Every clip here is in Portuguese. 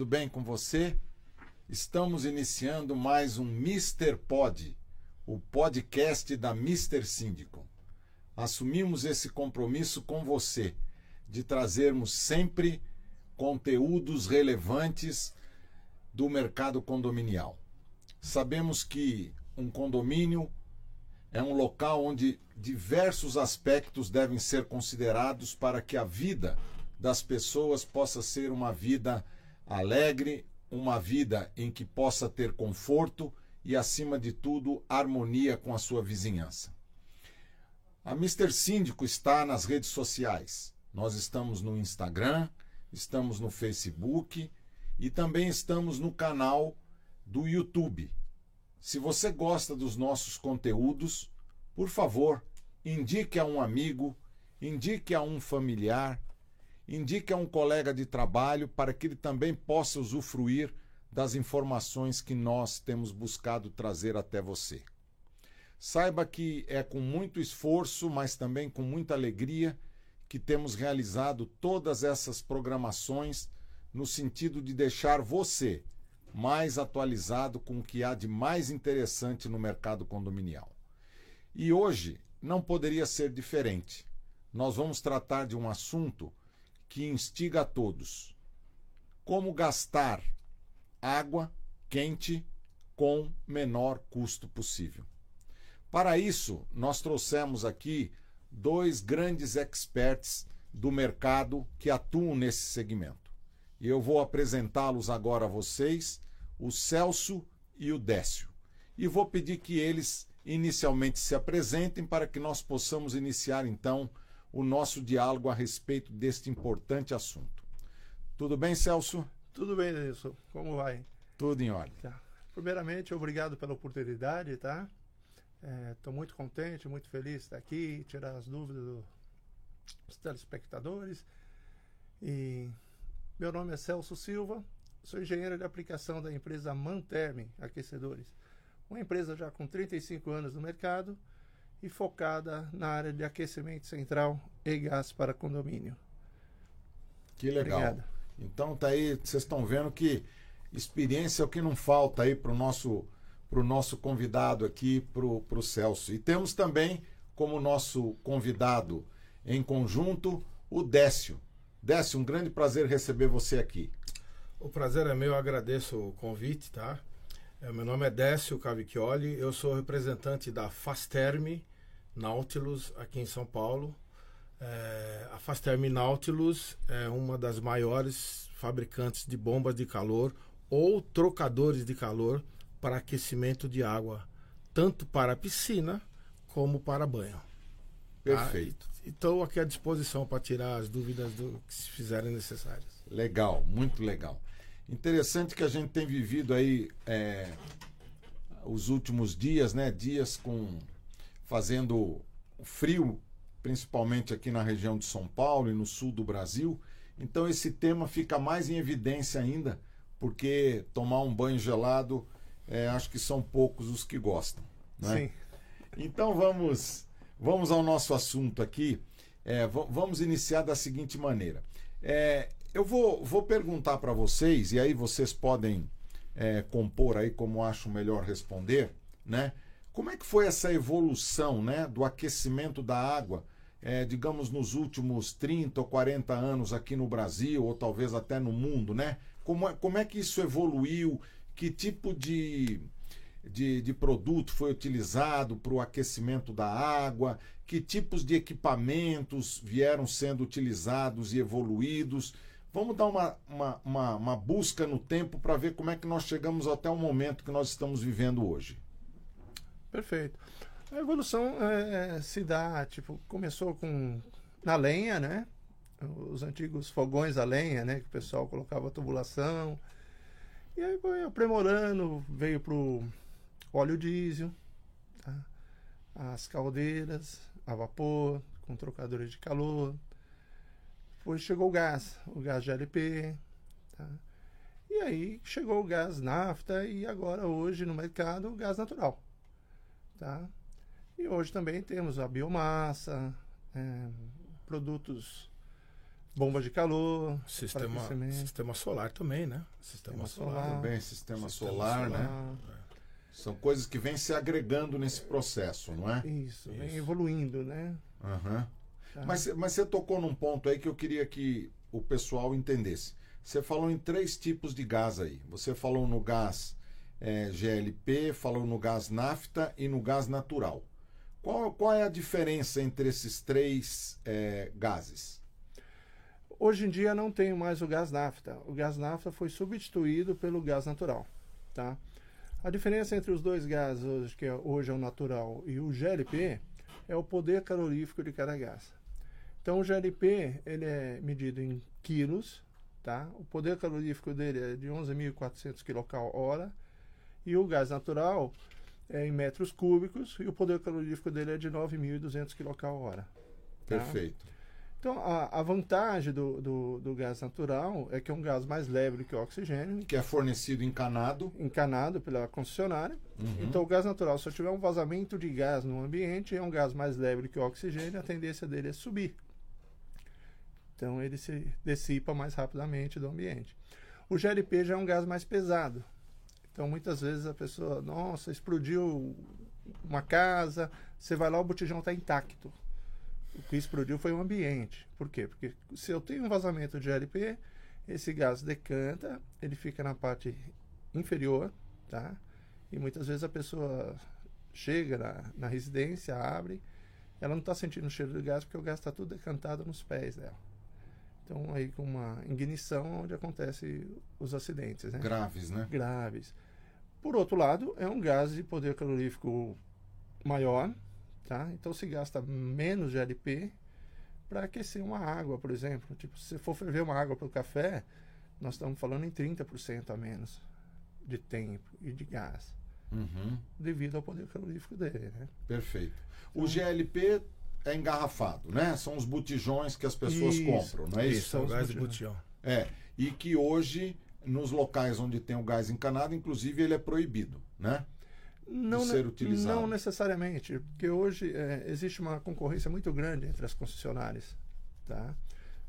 Tudo bem com você? Estamos iniciando mais um Mr. Pod, o podcast da Mr. Síndico. Assumimos esse compromisso com você de trazermos sempre conteúdos relevantes do mercado condominial. Sabemos que um condomínio é um local onde diversos aspectos devem ser considerados para que a vida das pessoas possa ser uma vida alegre, uma vida em que possa ter conforto e, acima de tudo, harmonia com a sua vizinhança. A Mr. Síndico está nas redes sociais. Nós estamos no Instagram, estamos no Facebook e também estamos no canal do YouTube. Se você gosta dos nossos conteúdos, por favor, indique a um amigo, indique a um familiar, indique a um colega de trabalho para que ele também possa usufruir das informações que nós temos buscado trazer até você. Saiba que é com muito esforço, mas também com muita alegria, que temos realizado todas essas programações no sentido de deixar você mais atualizado com o que há de mais interessante no mercado condominial. E hoje não poderia ser diferente. Nós vamos tratar de um assunto que instiga a todos: como gastar água quente com menor custo possível. Para isso, nós trouxemos aqui dois grandes experts do mercado que atuam nesse segmento. E eu vou apresentá-los agora a vocês, o Celso e o Décio. E vou pedir que eles inicialmente se apresentem para que nós possamos iniciar então o nosso diálogo a respeito deste importante assunto. Tudo bem, Celso? Tudo bem, Denilson. Como vai? Tudo em ordem. Tá. Primeiramente, obrigado pela oportunidade, tá? Estou é, muito contente, muito feliz de estar aqui, tirar as dúvidas dos telespectadores. E meu nome é Celso Silva, sou engenheiro de aplicação da empresa Manterme Aquecedores, uma empresa já com 35 anos no mercado e focada na área de aquecimento central e gás para condomínio. Que legal. Obrigado. Então tá aí, vocês estão vendo que experiência é o que não falta aí para o nosso para o nosso convidado aqui, para o Celso. E temos também como nosso convidado em conjunto o Décio. Décio, um grande prazer receber você aqui. O prazer é meu, agradeço o convite, tá? É, meu nome é Décio Cavicchioli, eu sou representante da Fasterme Nautilus aqui em São Paulo. É, a Fasterme Nautilus é uma das maiores fabricantes de bombas de calor ou trocadores de calor para aquecimento de água, tanto para piscina como para banho. Perfeito. Ah, estou aqui à disposição para tirar as dúvidas do que se fizerem necessárias. Legal, muito legal. Interessante que a gente tem vivido aí é, os últimos dias, né? Dias com fazendo frio, principalmente aqui na região de São Paulo e no sul do Brasil. Então esse tema fica mais em evidência ainda, porque tomar um banho gelado é, acho que são poucos os que gostam. Né? Sim. Então vamos, vamos ao nosso assunto aqui. É, vamos iniciar da seguinte maneira. É, eu vou, vou perguntar para vocês, e aí vocês podem é, compor aí como acham melhor responder, né? Como é que foi essa evolução né, do aquecimento da água, é, digamos, nos últimos 30 ou 40 anos aqui no Brasil, ou talvez até no mundo, né? Como é, como é que isso evoluiu? que tipo de, de, de produto foi utilizado para o aquecimento da água, que tipos de equipamentos vieram sendo utilizados e evoluídos. Vamos dar uma, uma, uma, uma busca no tempo para ver como é que nós chegamos até o momento que nós estamos vivendo hoje. Perfeito. A evolução é, se dá, tipo, começou com na lenha, né? Os antigos fogões a lenha, né? Que o pessoal colocava tubulação, e aí foi aprimorando, veio pro óleo diesel, tá? as caldeiras a vapor, com trocadores de calor. Depois chegou o gás, o gás GLP. Tá? E aí chegou o gás nafta e agora hoje no mercado o gás natural. Tá? E hoje também temos a biomassa, é, produtos Bomba de calor, Sistema, sistema solar também, né? Sistema, sistema solar. Também, sistema, sistema solar, solar, né? São coisas que vêm se agregando nesse processo, não é? Isso, vem Isso. evoluindo, né? Uhum. Tá. Mas, mas você tocou num ponto aí que eu queria que o pessoal entendesse. Você falou em três tipos de gás aí. Você falou no gás é, GLP, falou no gás nafta e no gás natural. Qual, qual é a diferença entre esses três é, gases? Hoje em dia não tem mais o gás nafta. O gás nafta foi substituído pelo gás natural. Tá? A diferença entre os dois gases, que é, hoje é o natural, e o GLP, é o poder calorífico de cada gás. Então o GLP ele é medido em quilos, tá? O poder calorífico dele é de 11.400 kcal e o gás natural é em metros cúbicos e o poder calorífico dele é de 9.200 kcal Tá? Perfeito. Então, a, a vantagem do, do, do, gás natural é que é um gás mais leve do que o oxigênio. Que é fornecido encanado. Encanado pela concessionária. Uhum. Então, o gás natural, se eu tiver um vazamento de gás no ambiente, é um gás mais leve do que o oxigênio, a tendência dele é subir. Então, ele se dissipa mais rapidamente do ambiente. O GLP já é um gás mais pesado. Então, muitas vezes a pessoa, nossa, explodiu uma casa, você vai lá, o botijão está intacto o que explodiu foi o ambiente. Por quê? Porque se eu tenho um vazamento de LP, esse gás decanta, ele fica na parte inferior, tá? E muitas vezes a pessoa chega na, na residência, abre, ela não está sentindo o cheiro do gás porque o gás está tudo decantado nos pés dela. Então, aí com uma ignição onde acontece os acidentes, né? Graves, né? Graves. Por outro lado, é um gás de poder calorífico maior, Tá? Então se gasta menos GLP para aquecer uma água, por exemplo. Tipo, se for ferver uma água para o café, nós estamos falando em 30% a menos de tempo e de gás. Uhum. Devido ao poder calorífico dele. Né? Perfeito. O então, GLP é engarrafado, né? São os botijões que as pessoas isso, compram, não é isso? Isso, são gás de botijão. É, e que hoje, nos locais onde tem o gás encanado, inclusive ele é proibido, né? não, ser utilizado? Não necessariamente, porque hoje é, existe uma concorrência muito grande entre as concessionárias, tá?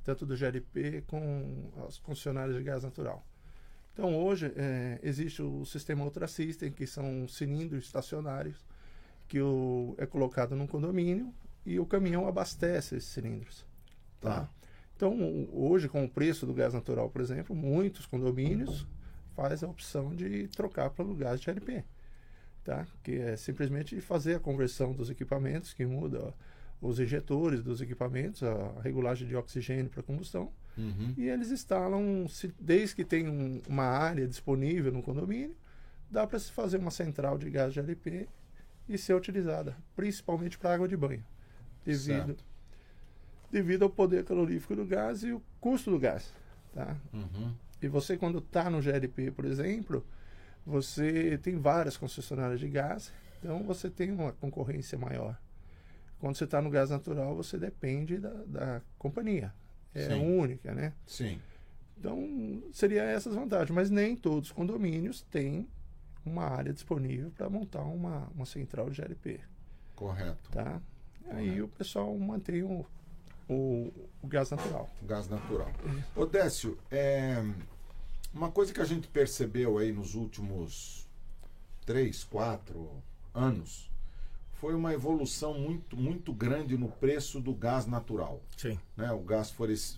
tanto do GLP com as concessionárias de gás natural. Então hoje é, existe o sistema Ultra System, que são cilindros estacionários que o, é colocado num condomínio e o caminhão abastece esses cilindros. Tá? tá? Então hoje com o preço do gás natural, por exemplo, muitos condomínios fazem a opção de trocar pelo gás de GLP tá? que é simplesmente fazer a conversão dos equipamentos, que muda os injetores dos equipamentos, a regulagem de oxigênio para combustão, uhum. e eles instalam, se, desde que tem um, uma área disponível no condomínio, dá para se fazer uma central de gás de LP e ser utilizada, principalmente para água de banho, devido, devido ao poder calorífico do gás e o custo do gás. Tá? Uhum. E você, quando está no GLP, por exemplo, você tem várias concessionárias de gás, então você tem uma concorrência maior. Quando você está no gás natural, você depende da, da companhia. É Sim. única, né? Sim. Então, seria essas vantagens. Mas nem todos os condomínios têm uma área disponível para montar uma, uma central de GLP. Correto. Tá? Aí o pessoal mantém o, o, o gás natural. O gás natural. Odécio, é, uma coisa que a gente percebeu aí nos últimos três, quatro anos foi uma evolução muito, muito grande no preço do gás natural. Sim. Né? O gás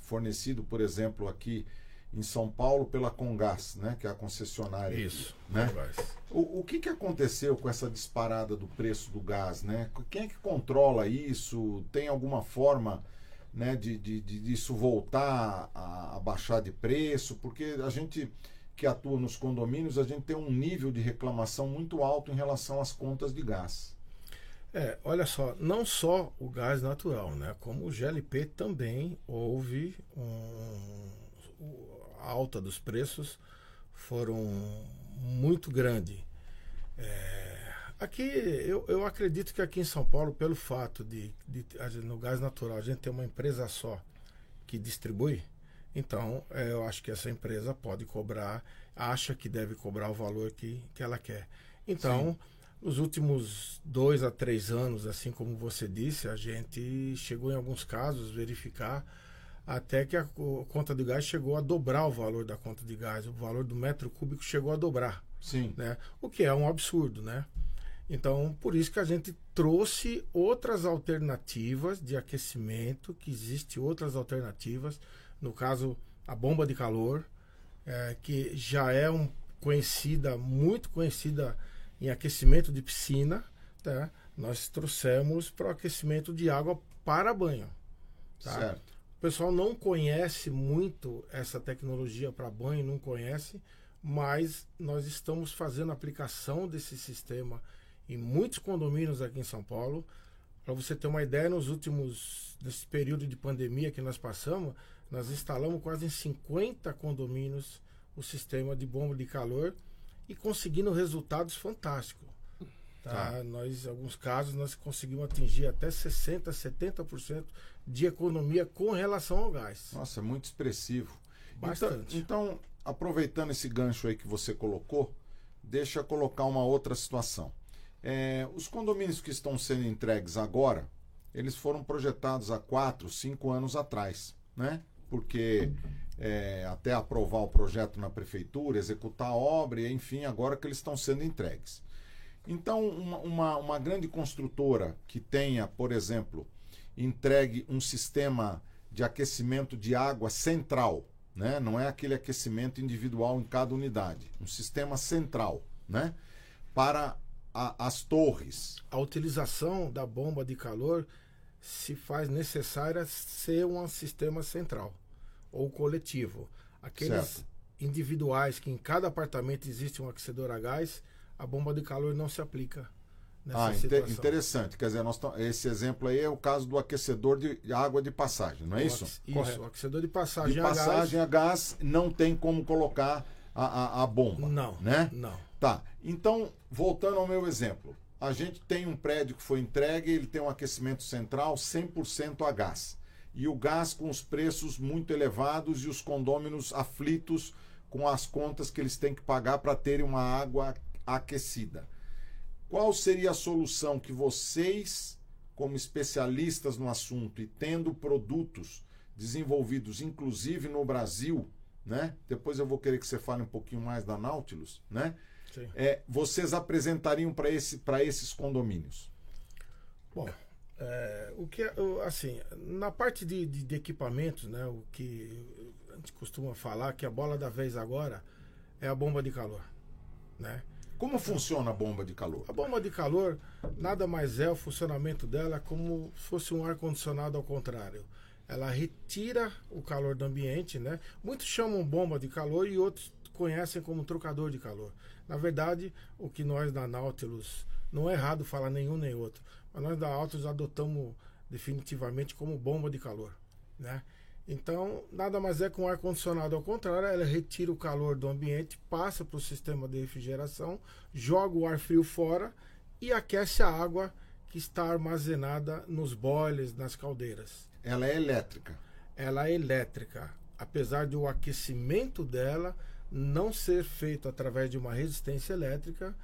fornecido, por exemplo, aqui em São Paulo pela Congás, né? que é a concessionária. Isso. Né? O, o que, que aconteceu com essa disparada do preço do gás? Né? Quem é que controla isso? Tem alguma forma né, de, de, de disso voltar a, a, baixar de preço, porque a gente que atua nos condomínios, a gente tem um nível de reclamação muito alto em relação às contas de gás. É, olha só, não só o gás natural, né, como o GLP também houve um, alta dos preços foram muito grande. É, Aqui, eu, eu acredito que aqui em São Paulo, pelo fato de, de, no gás natural a gente ter uma empresa só que distribui, então é, eu acho que essa empresa pode cobrar, acha que deve cobrar o valor que, que ela quer. Então, Sim. nos últimos dois a três anos, assim como você disse, a gente chegou em alguns casos verificar até que a, conta de gás chegou a dobrar o valor da conta de gás, o valor do metro cúbico chegou a dobrar. Sim. Né? O que é um absurdo, né? Então, por isso que a gente trouxe outras alternativas de aquecimento, que existem outras alternativas, no caso, a bomba de calor, é, que já é um conhecida, muito conhecida em aquecimento de piscina, tá? nós trouxemos para o aquecimento de água para banho. Tá? Certo. Pessoal não conhece muito essa tecnologia para banho, não conhece, mas nós estamos fazendo aplicação desse sistema em muitos condomínios aqui em São Paulo. Para você ter uma ideia, nos últimos, nesse período de pandemia que nós passamos, nós instalamos quase em 50 condomínios o sistema de bomba de calor e conseguindo resultados fantásticos. Tá? Tá. Nós, em alguns casos, nós conseguimos atingir até 60%, 70% de economia com relação ao gás. Nossa, é muito expressivo. Bastante. Então, então, aproveitando esse gancho aí que você colocou, deixa eu colocar uma outra situação. É, os condomínios que estão sendo entregues agora, eles foram projetados há quatro, cinco anos atrás, né? Porque é, até aprovar o projeto na prefeitura, executar a obra, enfim, agora que eles estão sendo entregues. Então, uma, uma, uma grande construtora que tenha, por exemplo, entregue um sistema de aquecimento de água central, né? não é aquele aquecimento individual em cada unidade, um sistema central, né? para a, as torres. A utilização da bomba de calor se faz necessária ser um sistema central ou coletivo. Aqueles Certo. individuais que em cada apartamento existe um aquecedor a gás, a bomba de calor não se aplica nessa Ah, situação. interessante. Quer dizer, esse exemplo aí é o caso do aquecedor de água de passagem, não é O isso? Isso, Correto. o aquecedor de passagem De a gás. passagem a gás não tem como colocar a, a, a bomba. Não, Né? não. Tá. Então, voltando ao meu exemplo. A gente tem um prédio que foi entregue, ele tem um aquecimento central 100% a gás. E o gás com os preços muito elevados e os condôminos aflitos com as contas que eles têm que pagar para terem uma água aquecida. Qual seria a solução que vocês, como especialistas no assunto e tendo produtos desenvolvidos, inclusive no Brasil, né? Depois eu vou querer que você fale um pouquinho mais da Nautilus, né? Sim. É, vocês apresentariam para esse, esses condomínios? Bom, é, o que é- assim, na parte de, de- de equipamentos, né, o que a gente costuma falar que a bola da vez agora é a bomba de calor, né? Como funciona a bomba de calor? A bomba de calor nada mais é o funcionamento dela como se fosse um ar condicionado ao contrário. Ela retira o calor do ambiente, né? Muitos chamam bomba de calor e outros conhecem como trocador de calor. Na verdade, o que nós da Nautilus não é errado falar nenhum nem outro, mas nós da Nautilus adotamos definitivamente como bomba de calor, né? Então, nada mais é que um ar condicionado ao contrário, ela retira o calor do ambiente, passa para o sistema de refrigeração, joga o ar frio fora e aquece a água que está armazenada nos boilers, nas caldeiras. Ela é elétrica. Ela é elétrica, apesar de o aquecimento dela não ser feito através de uma resistência elétrica,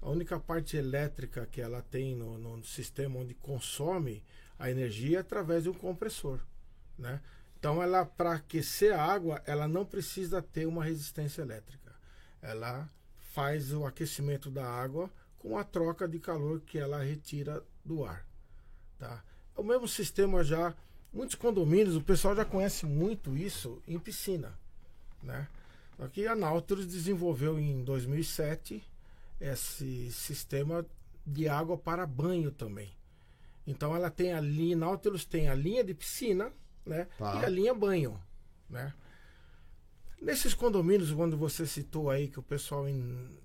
a única parte elétrica que ela tem no, no sistema onde consome a energia é através de um compressor, né? Então, ela para aquecer a água, ela não precisa ter uma resistência elétrica. Ela faz o aquecimento da água com a troca de calor que ela retira do ar, tá? O mesmo sistema já muitos condomínios, o pessoal já conhece muito isso em piscina, né? Aqui a Nautilus desenvolveu em 2007 esse sistema de água para banho também. Então ela tem a linha, Nautilus tem a linha de piscina, né? Tá. E a linha banho, né? Nesses condomínios, quando você citou aí que o pessoal em-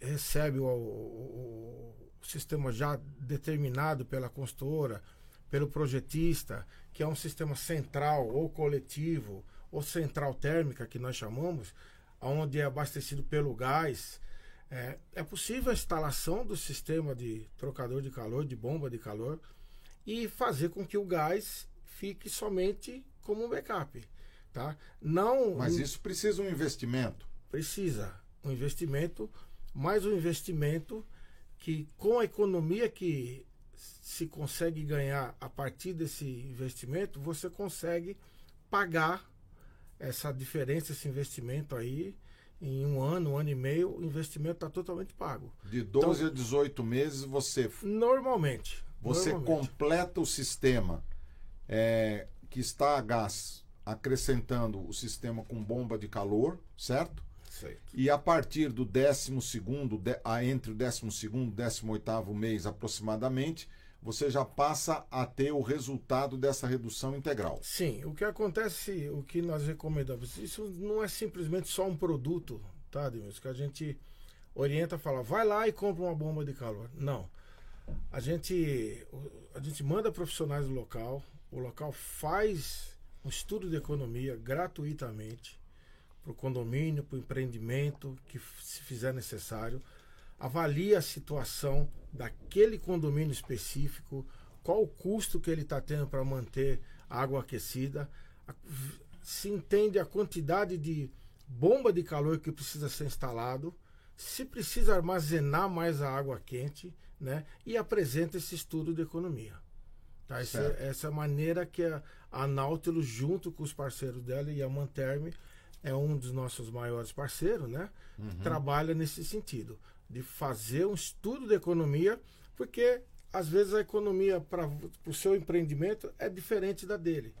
recebe o, o- o sistema já determinado pela consultora, pelo projetista, que é um sistema central ou coletivo, ou central térmica, que nós chamamos, onde é abastecido pelo gás, é, é possível a instalação do sistema de trocador de calor, de bomba de calor, e fazer com que o gás fique somente como um backup. Tá? Não, Mas isso precisa um investimento. precisa um investimento, mais um investimento que com a economia que se consegue ganhar a partir desse investimento, você consegue pagar essa diferença, esse investimento aí. Em um ano, um ano e meio, o investimento está totalmente pago. De 12 então, a 18 meses você. Normalmente. Você normalmente. completa o sistema é, que está a gás, acrescentando o sistema com bomba de calor, certo? Certo. E a partir do 12 segundo, entre o 12 segundo e 18 mês aproximadamente, você já passa a ter o resultado dessa redução integral. Sim, o que acontece, o que nós recomendamos, isso não é simplesmente só um produto, tá, Deus? Que a gente orienta, fala, vai lá e compra uma bomba de calor. Não. A gente, a gente manda profissionais do local, o local faz um estudo de economia gratuitamente para o condomínio, para o empreendimento, que se fizer necessário avalia a situação daquele condomínio específico, qual o custo que ele está tendo para manter a água aquecida, se entende a quantidade de bomba de calor que precisa ser instalado, se precisa armazenar mais a água quente, né? E apresenta esse estudo de economia. Tá? Essa, essa é maneira que a, a Nautilus, junto com os parceiros dela e a Manterme, é um dos nossos maiores parceiros, né? Uhum. Trabalha nesse sentido de fazer um estudo de economia, porque às vezes a economia para o seu empreendimento é diferente da dele.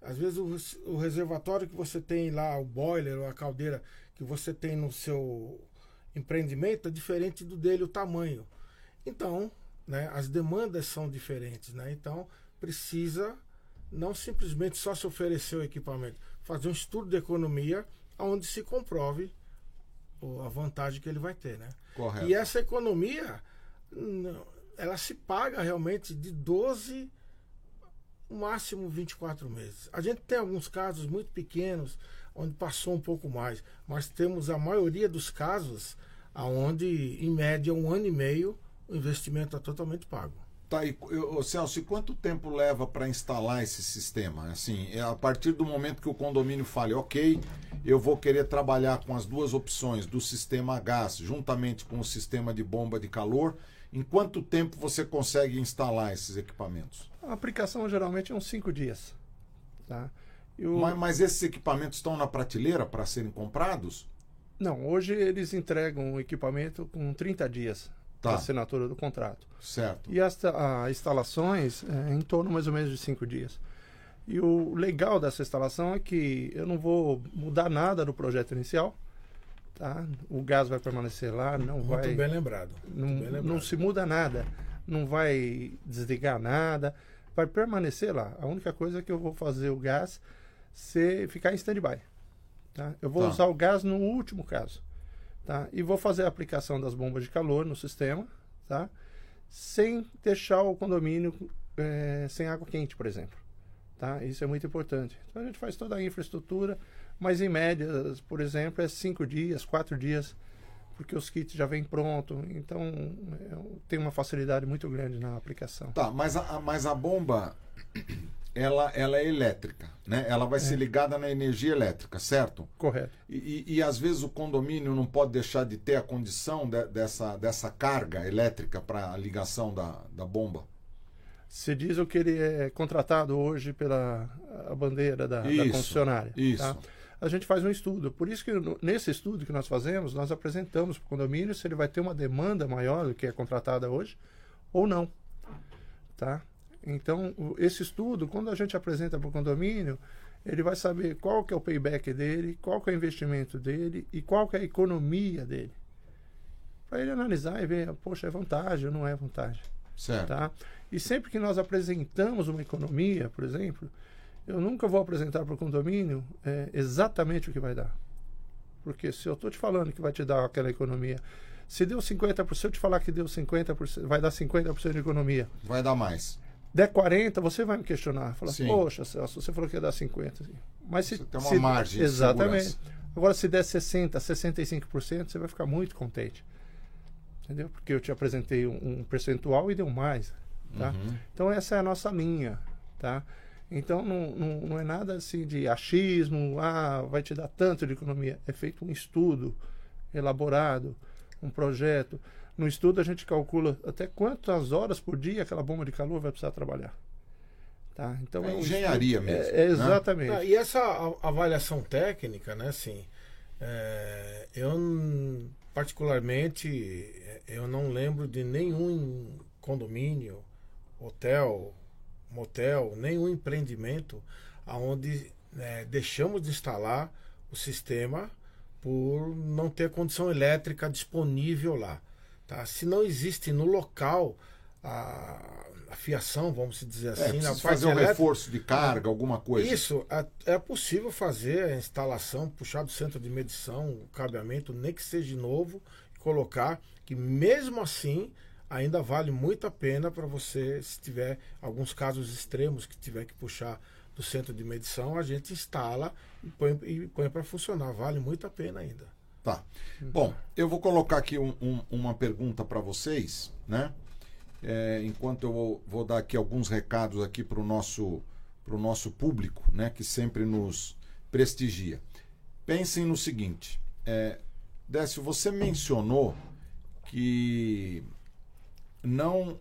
Às vezes o, o, reservatório que você tem lá, o boiler ou a caldeira que você tem no seu empreendimento é diferente do dele, o tamanho. Então, né, as demandas são diferentes. Né? Então, precisa não simplesmente só se oferecer o equipamento, fazer um estudo de economia onde se comprove a vantagem que ele vai ter, né? Correto. E essa economia, ela se paga realmente de 12, máximo 24 meses. A gente tem alguns casos muito pequenos, onde passou um pouco mais, mas temos a maioria dos casos aonde em média um ano e meio o investimento é totalmente pago. Tá, e, eu, Celso, e quanto tempo leva para instalar esse sistema? Assim, é a partir do momento que o condomínio fale, ok, eu vou querer trabalhar com as duas opções do sistema a gás, juntamente com o sistema de bomba de calor, em quanto tempo você consegue instalar esses equipamentos? A aplicação geralmente é uns cinco dias. Tá? Eu... Mas, mas esses equipamentos estão na prateleira para serem comprados? Não, hoje eles entregam o equipamento com 30 dias tá. da assinatura do contrato. Certo. E as a, instalações é, em torno mais ou menos de cinco dias. E o legal dessa instalação é que eu não vou mudar nada do projeto inicial. Tá? O gás vai permanecer lá, não Muito vai. Bem lembrado. Não, bem lembrado. não se muda nada. Não vai desligar nada. Vai permanecer lá. A única coisa é que eu vou fazer o gás ser, ficar em stand-by. Tá? Eu vou tá. usar o gás no último caso. Tá? E vou fazer a aplicação das bombas de calor no sistema, tá? sem deixar o condomínio é, sem água quente, por exemplo. Tá? Isso é muito importante. Então a gente faz toda a infraestrutura, mas em média, por exemplo, é cinco dias, quatro dias, porque os kits já vêm pronto. Então é, tem uma facilidade muito grande na aplicação. Tá, mas a, mas a bomba ela, ela é elétrica, né? Ela vai é. ser ligada na energia elétrica, certo? Correto. E, e, e, às vezes o condomínio não pode deixar de ter a condição de, dessa, dessa carga elétrica para a ligação da, da bomba. Se diz o que ele é contratado hoje pela a bandeira da, isso, da concessionária. Tá? Isso. Tá? A gente faz um estudo. Por isso que nesse estudo que nós fazemos, nós apresentamos para o condomínio se ele vai ter uma demanda maior do que é contratada hoje ou não. Tá? Então, esse estudo, quando a gente apresenta para o condomínio, ele vai saber qual que é o payback dele, qual que é o investimento dele e qual que é a economia dele. Para ele analisar e ver, poxa, é vantagem ou não é vantagem. Certo. Tá? E sempre que nós apresentamos uma economia, por exemplo, eu nunca vou apresentar para o condomínio é, exatamente o que vai dar. Porque se eu estou te falando que vai te dar aquela economia, se deu 50%, se eu te falar que deu 50%, vai dar 50% de economia. Vai dar mais der 40, você vai me questionar. Falar, Sim. poxa, Celso, você falou que ia dar 50. Mas se, você tem uma se, margem. Exatamente. Agora, se der 60, 65%, você vai ficar muito contente. Entendeu? Porque eu te apresentei um, um percentual e deu mais. Tá? Uhum. Então, essa é a nossa linha. Tá? Então, não, não, não é nada assim de achismo, ah, vai te dar tanto de economia. É feito um estudo elaborado, um projeto. No estudo a gente calcula até quantas horas por dia aquela bomba de calor vai precisar trabalhar. Tá? Então, É um engenharia estudo- mesmo, É, é né? exatamente. Ah, e essa avaliação técnica, né, assim, é, eu particularmente é, eu não lembro de nenhum condomínio, hotel, motel, nenhum empreendimento aonde né, deixamos de instalar o sistema por não ter condição elétrica disponível lá. Tá? Se não existe no local a, a fiação, vamos dizer É, assim, na precisa parte fazer um elétrica, reforço de carga, alguma coisa. isso, é, é possível fazer a instalação, puxar do centro de medição, o cabeamento, nem que seja novo, e colocar, que mesmo assim ainda vale muito a pena para você, se tiver alguns casos extremos que tiver que puxar do centro de medição, a gente instala e põe, e põe para funcionar. Vale muito a pena ainda. Tá. Bom, eu vou colocar aqui um- um- uma pergunta para vocês, né? É, enquanto eu vou, vou dar aqui alguns recados aqui para o nosso, nosso público, né? Que sempre nos prestigia. Pensem no seguinte, é, Décio, você mencionou que não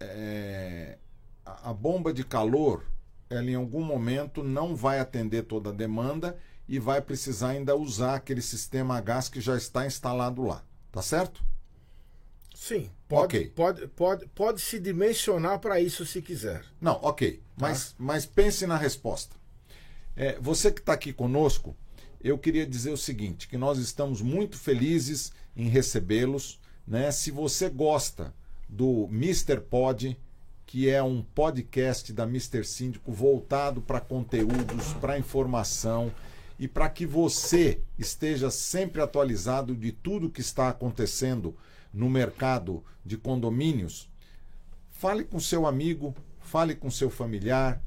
é, a a bomba de calor ela em algum momento não vai atender toda a demanda e vai precisar ainda usar aquele sistema a gás que já está instalado lá. Tá certo? Sim, pode, Ok. pode, pode, pode se dimensionar para isso se quiser. Não, ok. Mas, mas pense na resposta. É, você que está aqui conosco, eu queria dizer o seguinte: que nós estamos muito felizes em recebê-los. Né? Se você gosta do Mr. Pod, que é um podcast da Mr. Síndico voltado para conteúdos, para informação e para que você esteja sempre atualizado de tudo que está acontecendo no mercado de condomínios, Fale com seu amigo, fale com seu familiar,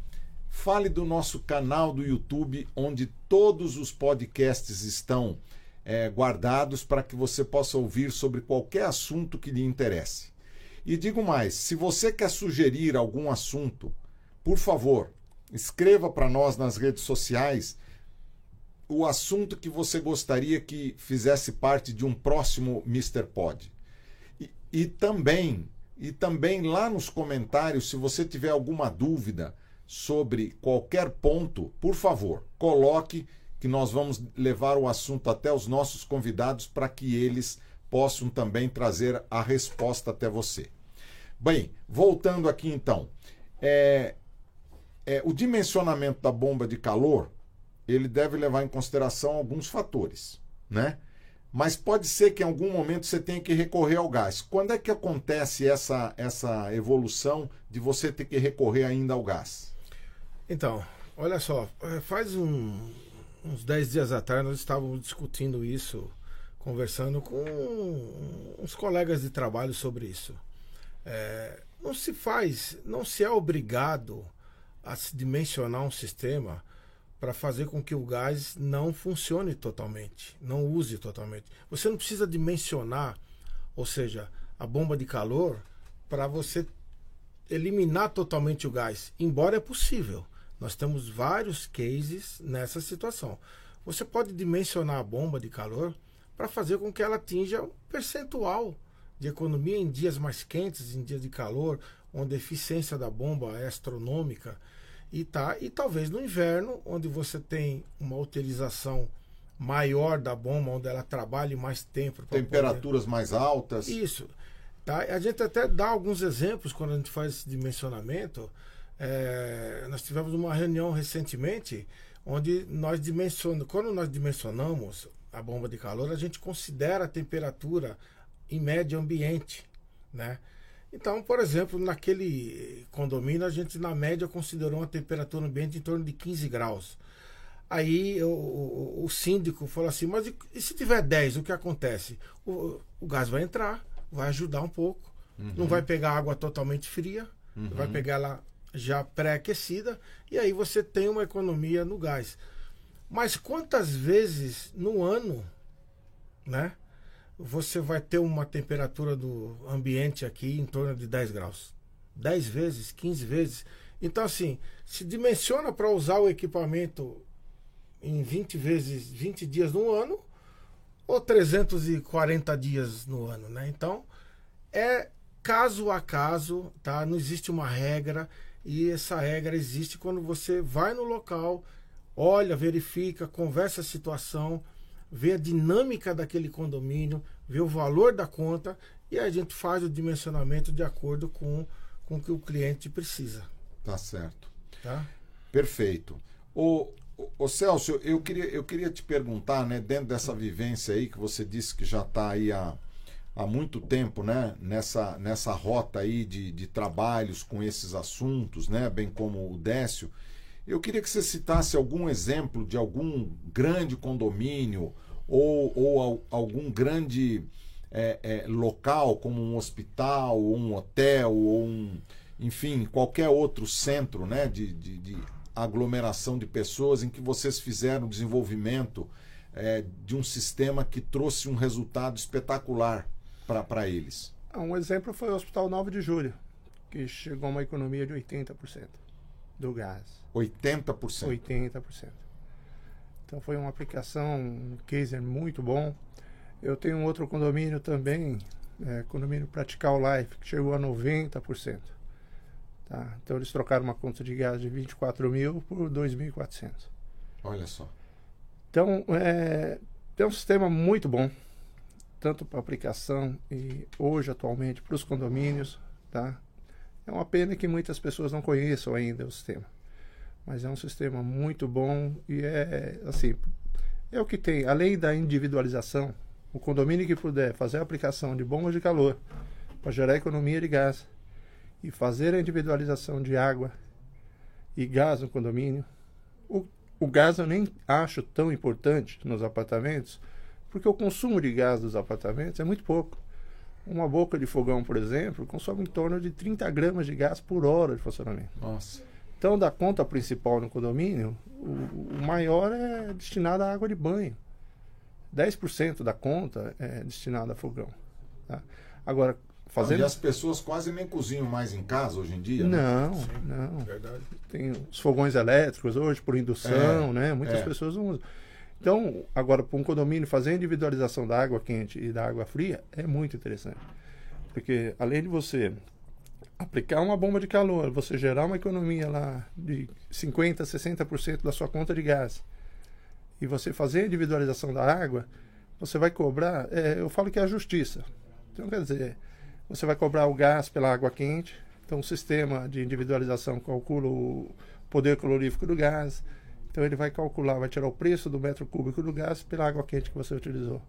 fale do nosso canal do YouTube, onde todos os podcasts estão eh, guardados para que você possa ouvir sobre qualquer assunto que lhe interesse. E digo mais: se você quer sugerir algum assunto, por favor, escreva para nós nas redes sociais o assunto que você gostaria que fizesse parte de um próximo Mr. Pod. E, e também, e também lá nos comentários, se você tiver alguma dúvida sobre qualquer ponto, por favor, coloque que nós vamos levar o assunto até os nossos convidados para que eles possam também trazer a resposta até você. Bem, voltando aqui então, é, é, o dimensionamento da bomba de calor ele deve levar em consideração alguns fatores, né? Mas pode ser que em algum momento você tenha que recorrer ao gás. Quando é que acontece essa, essa evolução de você ter que recorrer ainda ao gás? Então, olha só, eh, faz um- uns 10 dias atrás nós estávamos discutindo isso, conversando com uns colegas de trabalho sobre isso. Eh, não se faz, não se é obrigado a se dimensionar um sistema para fazer com que o gás não funcione totalmente, não use totalmente. Você não precisa dimensionar, ou seja, a bomba de calor para você eliminar totalmente o gás, embora é possível. Nós temos vários cases nessa situação. Você pode dimensionar a bomba de calor para fazer com que ela atinja um percentual de economia em dias mais quentes, em dias de calor, onde a eficiência da bomba é astronômica e tá e talvez no inverno, onde você tem uma utilização maior da bomba, onde ela trabalhe mais tempo. pra poder- Temperaturas mais altas. isso. Tá? A gente até dá alguns exemplos quando a gente faz esse dimensionamento. É, nós tivemos uma reunião recentemente onde nós dimensionamos, quando nós dimensionamos a bomba de calor, a gente considera a temperatura em média ambiente, né? Então, por exemplo, naquele condomínio a gente na média considerou uma temperatura ambiente em torno de 15 graus. Aí o, o, o síndico falou assim, mas e, e se tiver 10, o que acontece? O, o gás vai entrar, vai ajudar um pouco, não vai pegar água totalmente fria, vai pegar ela já pré-aquecida, e aí você tem uma economia no gás. Mas quantas vezes no ano, né? Você vai ter uma temperatura do ambiente aqui em torno de 10 graus. 10 vezes, 15 vezes. Então, assim, se dimensiona para usar o equipamento em 20 vezes, 20 dias no ano, ou 340 dias no ano, né? Então, é caso a caso, tá? Não existe uma regra, E essa regra existe quando você vai no local, olha, verifica, conversa a situação, vê a dinâmica daquele condomínio, vê o valor da conta e a gente faz o dimensionamento de acordo com, com o que o cliente precisa. Tá certo. Tá? Perfeito. O, o, Celso, eu queria, eu queria te perguntar, né, dentro dessa vivência aí que você disse que já está aí há, há muito tempo, né, nessa, nessa rota aí de, de trabalhos com esses assuntos, né, bem como o Décio, eu queria que você citasse algum exemplo de algum grande condomínio ou, ou algum grande é, é, local, como um hospital, ou um hotel, ou um, enfim, qualquer outro centro né, de, de, de aglomeração de pessoas em que vocês fizeram o desenvolvimento é, de um sistema que trouxe um resultado espetacular para eles? Ah, um exemplo foi o Hospital 9 de Julho, que chegou a uma economia de 80% do gás. 80%? 80%. Então foi uma aplicação, um case muito bom. Eu tenho um outro condomínio também, é, condomínio Pratical Life, que chegou a 90%. Tá? Então eles trocaram uma conta de gás de 24 mil por 2.400. Olha só. Então é, é um sistema muito bom, tanto para aplicação e hoje atualmente para os condomínios. Tá? É uma pena que muitas pessoas não conheçam ainda o sistema. Mas é um sistema muito bom e é assim, é o que tem, além da individualização, o condomínio que puder fazer a aplicação de bombas de calor para gerar economia de gás e fazer a individualização de água e gás no condomínio. O, o gás eu nem acho tão importante nos apartamentos, porque o consumo de gás dos apartamentos é muito pouco. Uma boca de fogão, por exemplo, consome em torno de 30 gramas de gás por hora de funcionamento. Nossa. Então, da conta principal no condomínio, o, o maior é destinado à água de banho. 10% da conta é destinada a fogão. Tá? Agora, fazendo. e as pessoas quase nem cozinham mais em casa hoje em dia? Né? Não, Sim, não. Verdade. Tem os fogões elétricos hoje por indução, é, né? Muitas é. pessoas usam. Então, agora, para um condomínio fazer a individualização da água quente e da água fria é muito interessante. Porque além de você aplicar uma bomba de calor, você gerar uma economia lá de 50%, 60% da sua conta de gás e você fazer a individualização da água, você vai cobrar, é, eu falo que é a justiça. Então, quer dizer, você vai cobrar o gás pela água quente, então o sistema de individualização calcula o poder calorífico do gás, então ele vai calcular, vai tirar o preço do metro cúbico do gás pela água quente que você utilizou.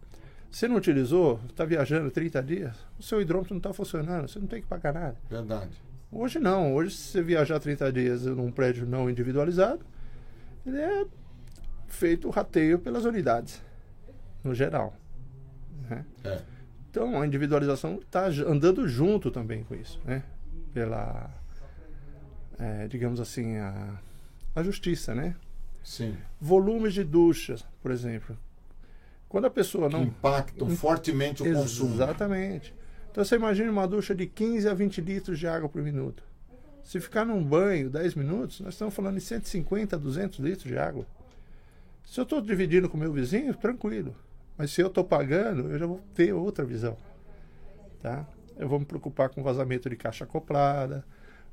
Se não utilizou, está viajando 30 dias, o seu hidrômetro não está funcionando, você não tem que pagar nada. Verdade. Hoje não, hoje se você viajar 30 dias num prédio não individualizado, ele é feito o rateio pelas unidades, no geral. Né? É. Então a individualização está andando junto também com isso, né? Pela, é, digamos assim, a, a justiça, né? Sim. Volumes de duchas, por exemplo. Quando a pessoa não. Que impactam fortemente o consumo. Exatamente. Então você imagina uma ducha de 15 a 20 litros de água por minuto. Se ficar num banho 10 minutos, nós estamos falando de 150 a 200 litros de água. Se eu estou dividindo com meu vizinho, tranquilo. Mas se eu estou pagando, eu já vou ter outra visão. Tá? Eu vou me preocupar com vazamento de caixa acoplada,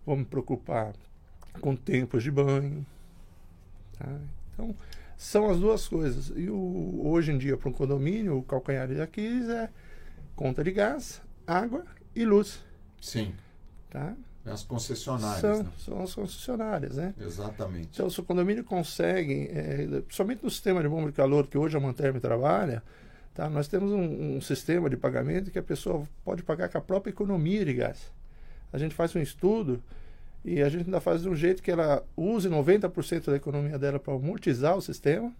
vou me preocupar com tempos de banho. Tá? Então, são as duas coisas. E o, hoje em dia, para um condomínio, o calcanhar de Aquiles é conta de gás, água e luz. Sim. Tá? É as concessionárias. São, né? são as concessionárias, né? Exatamente. Então, se o condomínio consegue, é, somente no sistema de bomba de calor que hoje a Manterme trabalha, tá? nós temos um, um, sistema de pagamento que a pessoa pode pagar com a própria economia de gás. A gente faz um estudo e a gente ainda faz de um jeito que ela use 90% da economia dela para amortizar o sistema,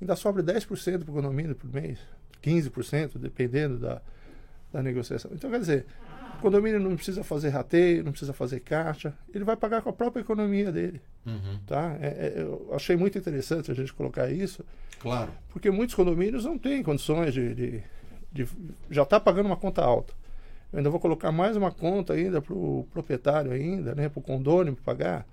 ainda sobra 10% para o condomínio por mês, 15%, dependendo da, da negociação. Então, quer dizer, o condomínio não precisa fazer rateio, não precisa fazer caixa, ele vai pagar com a própria economia dele. Uhum. Tá? É, é, eu achei muito interessante a gente colocar isso. Claro. Porque muitos condomínios não têm condições de. de, de já está pagando uma conta alta. Eu ainda vou colocar mais uma conta ainda para o proprietário ainda, né? Para o condômino pagar.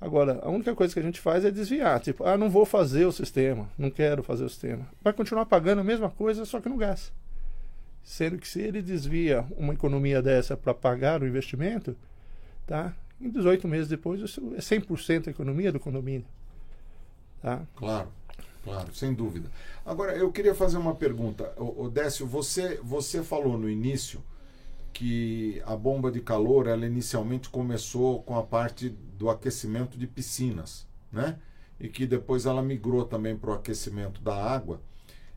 Agora, a única coisa que a gente faz é desviar. Tipo, ah, não vou fazer o sistema, não quero fazer o sistema. Vai continuar pagando a mesma coisa, só que no gás. Sendo que se ele desvia uma economia dessa para pagar o investimento, tá? Em 18 meses depois, é 100% a economia do condomínio. Tá? Claro, claro, sem dúvida. Agora, eu queria fazer uma pergunta. O, Décio, você, você falou no início que a bomba de calor, ela inicialmente começou com a parte do aquecimento de piscinas, né? E que depois ela migrou também para o aquecimento da água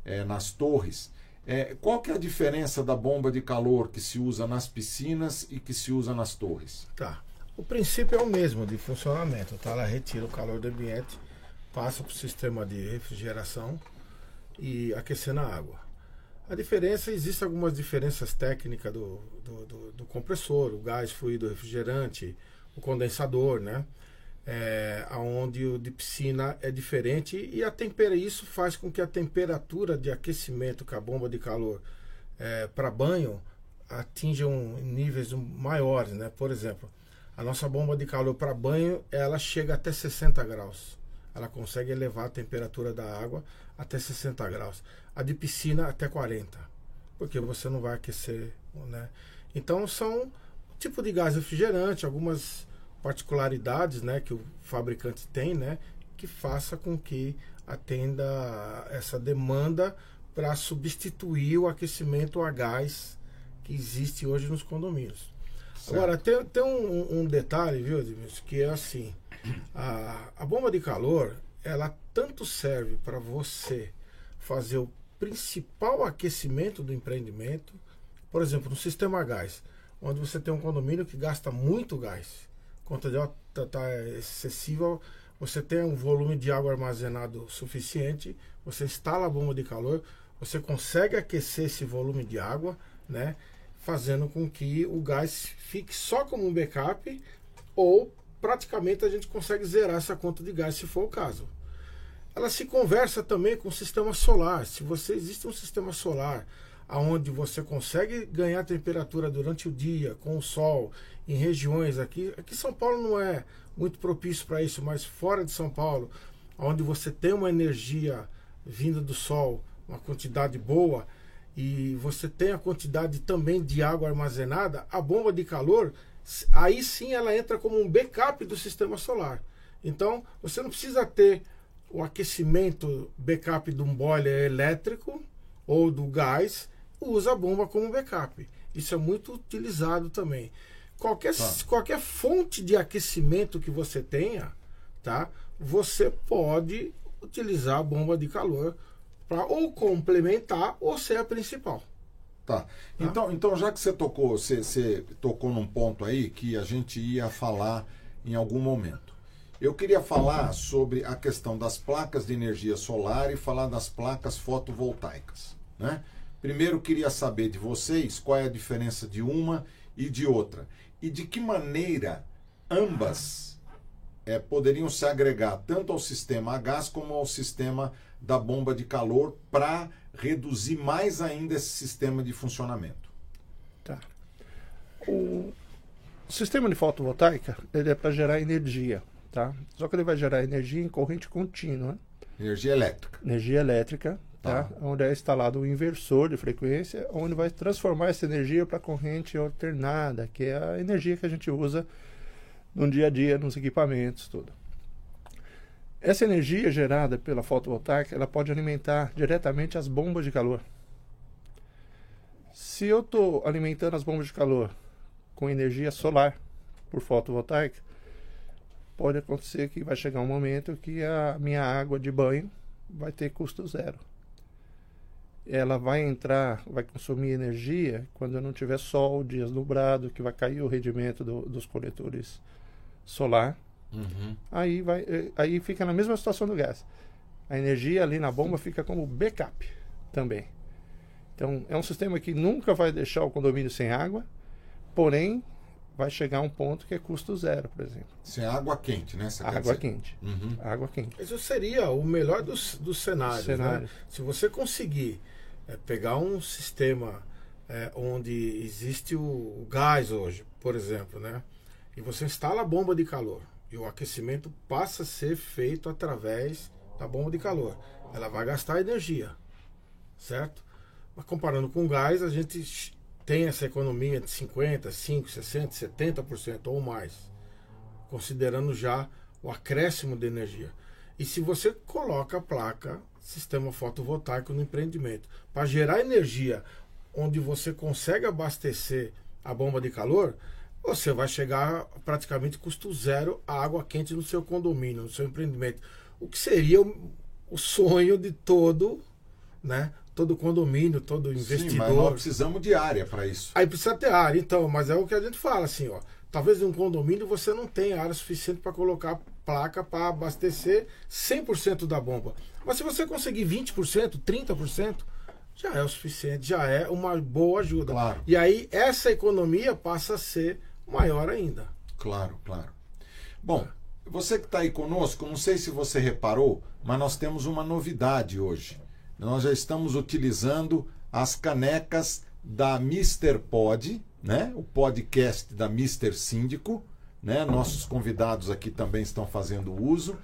é, nas torres. É, qual que é a diferença da bomba de calor que se usa nas piscinas e que se usa nas torres? Tá. O princípio é o mesmo de funcionamento, tá? Ela retira o calor do ambiente, passa para o sistema de refrigeração e aquecendo a água. A diferença, existem algumas diferenças técnicas do, do, do, do compressor, o gás fluido refrigerante, o condensador, né? É, onde o de piscina é diferente e a tempera, isso faz com que a temperatura de aquecimento com a bomba de calor é, para banho atinjam níveis maiores, né? Por exemplo, a nossa bomba de calor para banho ela chega até 60 graus. Ela consegue elevar a temperatura da água até 60 graus. A de piscina até 40, porque você não vai aquecer, né? Então são tipo de gás refrigerante, algumas particularidades né, que o fabricante tem, né, que faça com que atenda essa demanda para substituir o aquecimento a gás que existe hoje nos condomínios. Certo. Agora, tem, tem um, um, detalhe, viu, Edmilson, que é assim, a, a bomba de calor, ela tanto serve para você fazer o principal aquecimento do empreendimento, por exemplo, no sistema gás, onde você tem um condomínio que gasta muito gás, conta de está tá excessiva, você tem um volume de água armazenado suficiente, você instala a bomba de calor, você consegue aquecer esse volume de água, né? Fazendo com que o gás fique só como um backup ou praticamente a gente consegue zerar essa conta de gás se for o caso. Ela se conversa também com o sistema solar. Se você existe um sistema solar aonde você consegue ganhar temperatura durante o dia com o sol em regiões aqui, aqui São Paulo não é muito propício para isso, mas fora de São Paulo, onde você tem uma energia vinda do sol, uma quantidade boa e você tem a quantidade também de água armazenada, a bomba de calor, aí sim ela entra como um backup do sistema solar. Então, você não precisa ter o aquecimento backup de um boiler elétrico ou do gás usa a bomba como backup. Isso é muito utilizado também. Qualquer, tá. qualquer fonte de aquecimento que você tenha, tá? Você pode utilizar a bomba de calor para ou complementar ou ser a principal. Tá. tá. Então, então já que você tocou, você, você tocou num ponto aí que a gente ia falar em algum momento. Eu queria falar sobre a questão das placas de energia solar e falar das placas fotovoltaicas, né? Primeiro queria saber de vocês qual é a diferença de uma e de outra e de que maneira ambas é, poderiam se agregar tanto ao sistema a gás como ao sistema da bomba de calor para reduzir mais ainda esse sistema de funcionamento. Tá. O sistema de fotovoltaica ele é para gerar energia, tá? Só que ele vai gerar energia em corrente contínua. Energia elétrica. Energia elétrica tá? onde é instalado o um inversor de frequência, onde vai transformar essa energia para corrente alternada, que é a energia que a gente usa no dia a dia, nos equipamentos, tudo. Essa energia gerada pela fotovoltaica, ela pode alimentar diretamente as bombas de calor. Se eu estou alimentando as bombas de calor com energia solar por fotovoltaica, pode acontecer que vai chegar um momento que a minha água de banho vai ter custo zero ela vai entrar, vai consumir energia quando não tiver sol, dias nublado, que vai cair o rendimento do, dos coletores solar. Uhum. Aí, vai, eh, aí fica na mesma situação do gás. A energia ali na bomba fica como backup também. Então, é um sistema que nunca vai deixar o condomínio sem água, porém, vai chegar a um ponto que é custo zero, por exemplo. Sem água quente, né? Você água quente. Uhum. Água quente. Isso seria o melhor dos, dos cenários, cenários. Né? Se você conseguir é pegar um sistema é, onde existe o, o, gás hoje, por exemplo, né? E você instala a bomba de calor e o aquecimento passa a ser feito através da bomba de calor. Ela vai gastar energia, certo? Mas comparando com o gás, a gente tem essa economia de 50, 5, 60, 70% ou mais. considerando já o acréscimo de energia. E se você coloca a placa sistema fotovoltaico no empreendimento para gerar energia onde você consegue abastecer a bomba de calor, você vai chegar praticamente custo zero a água quente no seu condomínio, no seu empreendimento. O que seria o, o sonho de todo, né? Todo condomínio, todo investidor. Sim, mas nós precisamos de área para isso. Aí precisa ter área, então, mas é o que a gente fala assim, ó. Talvez em um condomínio você não tenha área suficiente para colocar placa para abastecer 100% da bomba. Mas se você conseguir 20%, 30%, já é o suficiente, já é uma boa ajuda. Claro. E aí essa economia passa a ser maior ainda. Claro, claro. Bom, você que está aí conosco, não sei se você reparou, mas nós temos uma novidade hoje. Nós já estamos utilizando as canecas da Mr. Pod, né? o podcast da Mr. Síndico. Né? Nossos convidados aqui também estão fazendo uso.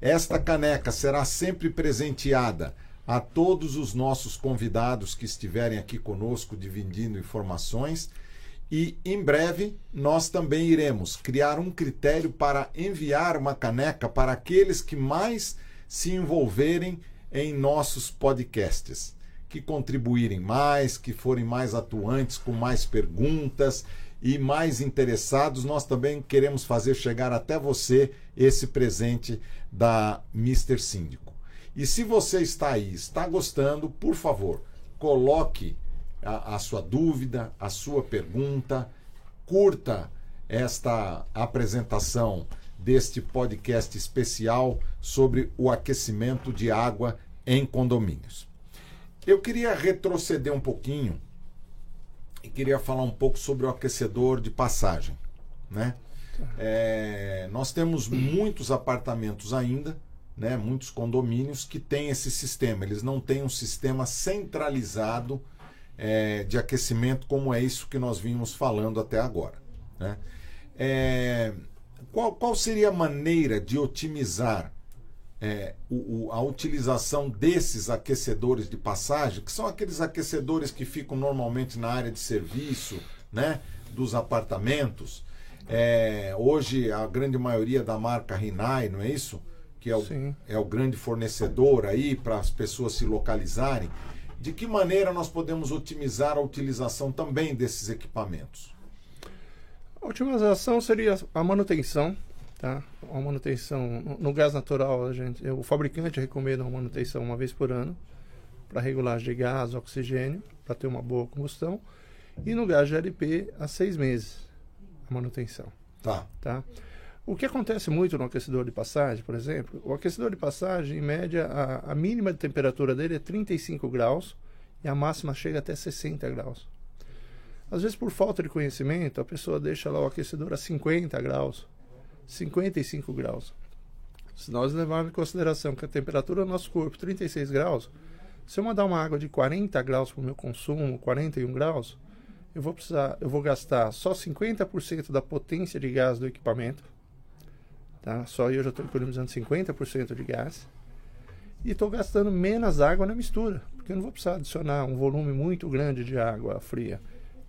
Esta caneca será sempre presenteada a todos os nossos convidados que estiverem aqui conosco dividindo informações. E em breve nós também iremos criar um critério para enviar uma caneca para aqueles que mais se envolverem em nossos podcasts, que contribuírem mais, que forem mais atuantes, com mais perguntas e mais interessados. Nós também queremos fazer chegar até você esse presente da Mr. Síndico. E se você está aí, está gostando, por favor, coloque a, a sua dúvida, a sua pergunta, curta esta apresentação deste podcast especial sobre o aquecimento de água em condomínios. Eu queria retroceder um pouquinho e queria falar um pouco sobre o aquecedor de passagem. Né? É, nós temos muitos apartamentos ainda, né, muitos condomínios que têm esse sistema. Eles não têm um sistema centralizado é, de aquecimento, como é isso que nós vimos falando até agora. Né? É, qual, qual seria a maneira de otimizar é, o, o, a utilização desses aquecedores de passagem, que são aqueles aquecedores que ficam normalmente na área de serviço né, dos apartamentos? É, hoje a grande maioria da marca Rinai, não é isso? Que é o, é o grande fornecedor aí para as pessoas se localizarem. De que maneira nós podemos otimizar a utilização também desses equipamentos? A otimização seria a manutenção, tá? A manutenção no gás natural, a gente, o fabricante recomenda uma manutenção uma vez por ano para regulagem de gás, oxigênio, para ter uma boa combustão, e no gás GLP a seis meses a manutenção. Tá. Tá. O que acontece muito no aquecedor de passagem, por exemplo, o aquecedor de passagem, em média, a, a mínima de temperatura dele é 35 graus e a máxima chega até 60 graus. Às vezes, por falta de conhecimento, a pessoa deixa lá o aquecedor a 50 graus, 55 graus. Se nós levarmos em consideração que a temperatura do nosso corpo é 36 graus, se eu mandar uma água de 40 graus para o meu consumo, 41 graus, eu vou precisar, eu vou gastar só 50% da potência de gás do equipamento Tá? Só eu já estou economizando 50% de gás. E estou gastando menos água na mistura, porque eu não vou precisar adicionar um volume muito grande de água fria.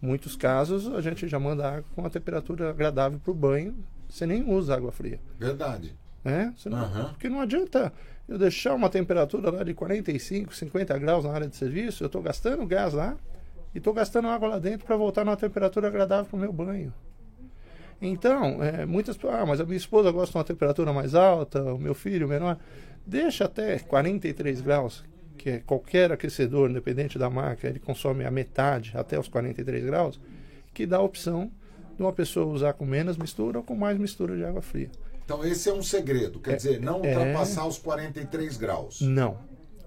Muitos casos, a gente já manda água com uma temperatura agradável para o banho, você nem usa água fria. Verdade. Né? Não, uhum. Porque não adianta eu deixar uma temperatura lá de 45, 50 graus na área de serviço, eu estou gastando gás lá e estou gastando água lá dentro para voltar numa temperatura agradável para o meu banho. Então, é, muitas ah, mas a minha esposa gosta de uma temperatura mais alta, o meu filho menor. Deixa até 43 graus, que é qualquer aquecedor, independente da marca, ele consome a metade, até os 43 graus, que dá a opção de uma pessoa usar com menos mistura ou com mais mistura de água fria. Então, esse é um segredo, quer é, dizer, não é. ultrapassar é... os 43 graus. Não.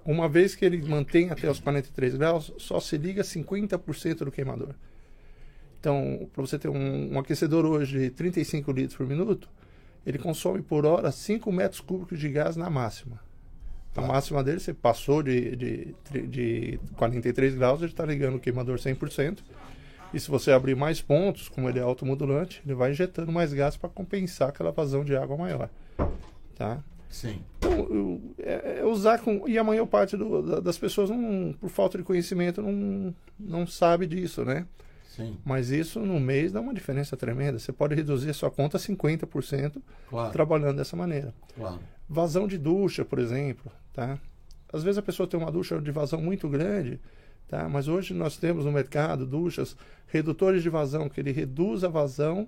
Uma vez que ele mantém até os 43 graus, só se liga 50% do queimador. Então, para você ter um, um, aquecedor hoje de 35 litros por minuto, ele consome por hora 5 metros cúbicos de gás na máxima. A tá. máxima dele, você passou de, de, de 43 graus, ele está ligando o queimador 100%. E se você abrir mais pontos, como ele é automodulante, ele vai injetando mais gás para compensar aquela vazão de água maior. Tá? Sim. Então, é, é usar com. E a maior parte do, das pessoas, não, por falta de conhecimento, não, não sabe disso, né? Sim, Mas isso no mês dá uma diferença tremenda. Você pode reduzir a sua conta 50% claro, trabalhando dessa maneira. claro. Vazão de ducha, por exemplo, tá? Às vezes a pessoa tem uma ducha de vazão muito grande, tá? Mas hoje nós temos no mercado duchas redutores de vazão, que ele reduz a vazão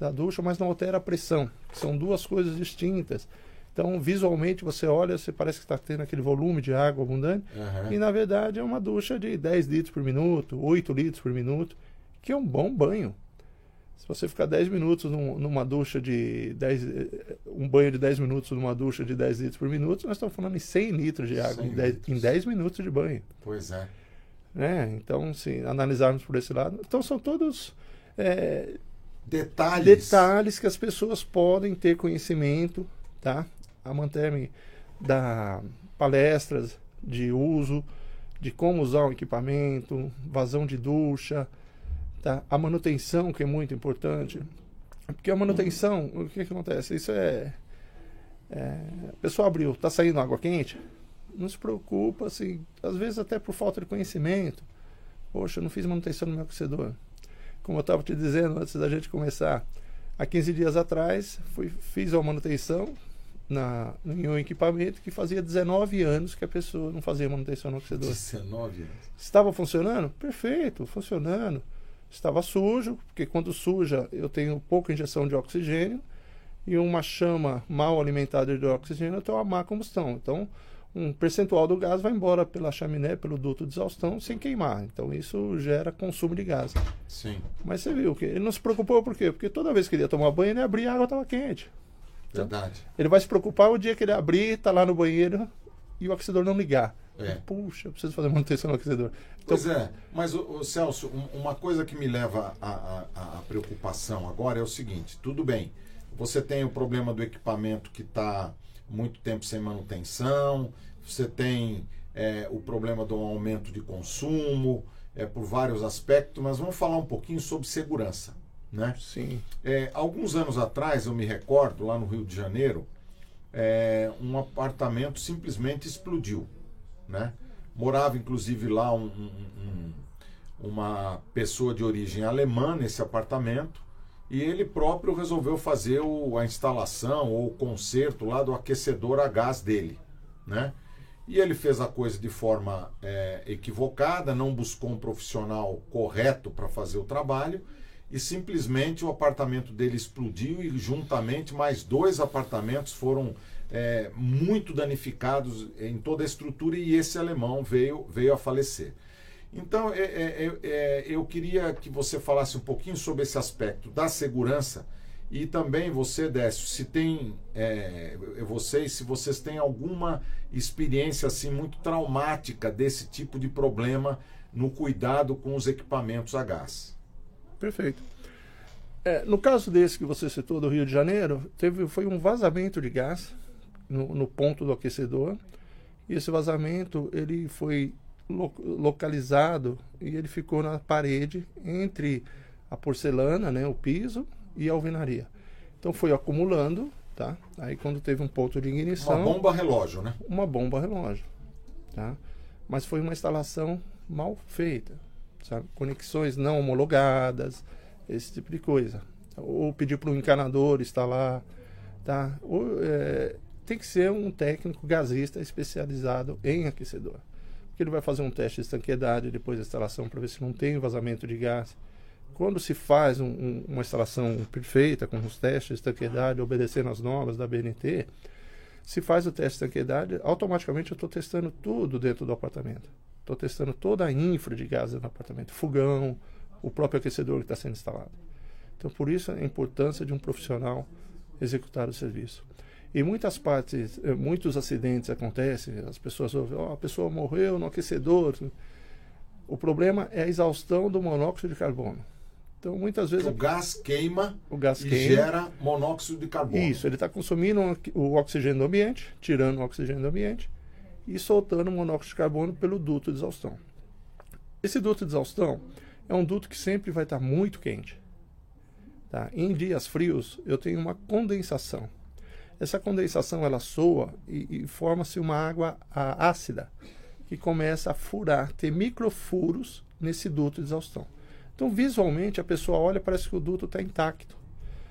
da ducha, mas não altera a pressão. São duas coisas distintas. Então, visualmente, você olha, você parece que está tendo aquele volume de água abundante, Aham. e na verdade é uma ducha de 10 litros por minuto, 8 litros por minuto, que é um bom banho. Se você ficar 10 minutos num- numa ducha de 10, eh, um banho de 10 minutos numa ducha de 10 litros por minuto, nós estamos falando em 100 litros de água 100 em 10, litros. em 10 minutos de banho. Pois é. Né? Então, se analisarmos por esse lado, então são todos eh, Detalhes. detalhes que as pessoas podem ter conhecimento, tá? A Manterme dá palestras de uso, de como usar o equipamento, vazão de ducha, tá? A manutenção, que é muito importante. Porque a manutenção, o que, que acontece? Isso é, é... A pessoa abriu, tá saindo água quente, não se preocupa, assim, às vezes até por falta de conhecimento. Poxa, eu não fiz manutenção no meu aquecedor como eu estava te dizendo antes da gente começar, há 15 dias atrás, fui, fiz uma manutenção na, em um equipamento que fazia 19 anos que a pessoa não fazia manutenção no aquecedor. 19 anos. Estava funcionando? Perfeito, funcionando. Estava sujo, porque quando suja eu tenho pouca injeção de oxigênio e uma chama mal alimentada de oxigênio eu tenho uma má combustão. Então, um percentual do gás vai embora pela chaminé, pelo duto de exaustão, sem queimar. Então, isso gera consumo de gás. Sim, Mas você viu que ele não se preocupou por quê? Porque toda vez que ele ia tomar banho, ele abria e a água estava quente. verdade. Ele vai se preocupar o dia que ele abrir, tá lá no banheiro e o aquecedor não ligar. É. Puxa, eu preciso fazer manutenção no aquecedor. Então, Pois é, mas o, Celso, um- uma coisa que me leva à preocupação agora é o seguinte: tudo bem, você tem o problema do equipamento que está muito tempo sem manutenção, você tem é, o problema do aumento de consumo, é, por vários aspectos, mas vamos falar um pouquinho sobre segurança. Né? sim, É, alguns anos atrás, eu me recordo, lá no Rio de Janeiro, é, um apartamento simplesmente explodiu. Né? Morava, inclusive, lá um- um- um- uma pessoa de origem alemã nesse apartamento e ele próprio resolveu fazer o- a instalação ou o conserto lá do aquecedor a gás dele. Né? E ele fez a coisa de forma é, equivocada, não buscou um profissional correto para fazer o trabalho e simplesmente o apartamento dele explodiu e juntamente mais dois apartamentos foram é, muito danificados em toda a estrutura e esse alemão veio, veio a falecer. Então é, é, é, é, eu queria que você falasse um pouquinho sobre esse aspecto da segurança e também você, Décio, se tem é, vocês, se vocês têm alguma experiência assim muito traumática desse tipo de problema no cuidado com os equipamentos a gás. Perfeito. É, no caso desse que você citou do Rio de Janeiro, teve, foi um vazamento de gás no, no ponto do aquecedor. E esse vazamento ele foi lo- localizado e ele ficou na parede entre a porcelana, né, o piso e a alvenaria. Então foi acumulando, tá? Aí quando teve um ponto de ignição, Uma bomba relógio, né? uma bomba relógio, tá? Mas foi uma instalação mal feita, sabe? Conexões não homologadas, esse tipo de coisa. Ou pedir para um encanador instalar, tá? Ou, é, tem que ser um técnico gasista especializado em aquecedor. Porque ele vai fazer um teste de estanqueidade depois da instalação para ver se não tem vazamento de gás. Quando se faz um- um- uma instalação perfeita, com os testes de estanqueidade, obedecendo às normas da BNT, se faz o teste de estanqueidade, automaticamente eu estou testando tudo dentro do apartamento. Estou testando toda a infra de gás do apartamento, fogão, o próprio aquecedor que está sendo instalado. Então, por isso a importância de um profissional executar o serviço. Em muitas partes, eh, muitos acidentes acontecem, as pessoas ouvem, "Ó, a pessoa morreu no aquecedor. O problema é a exaustão do monóxido de carbono. Então, muitas vezes O gás queima o gás e queima. gera monóxido de carbono. Isso, ele está consumindo o oxigênio do ambiente, tirando o oxigênio do ambiente e soltando monóxido de carbono pelo duto de exaustão. Esse duto de exaustão é um duto que sempre vai estar muito quente. Tá? Em dias frios, eu tenho uma condensação. Essa condensação ela soa e, e forma-se uma água ah, ácida que começa a furar, ter microfuros nesse duto de exaustão. Então, visualmente, a pessoa olha parece que o duto está intacto.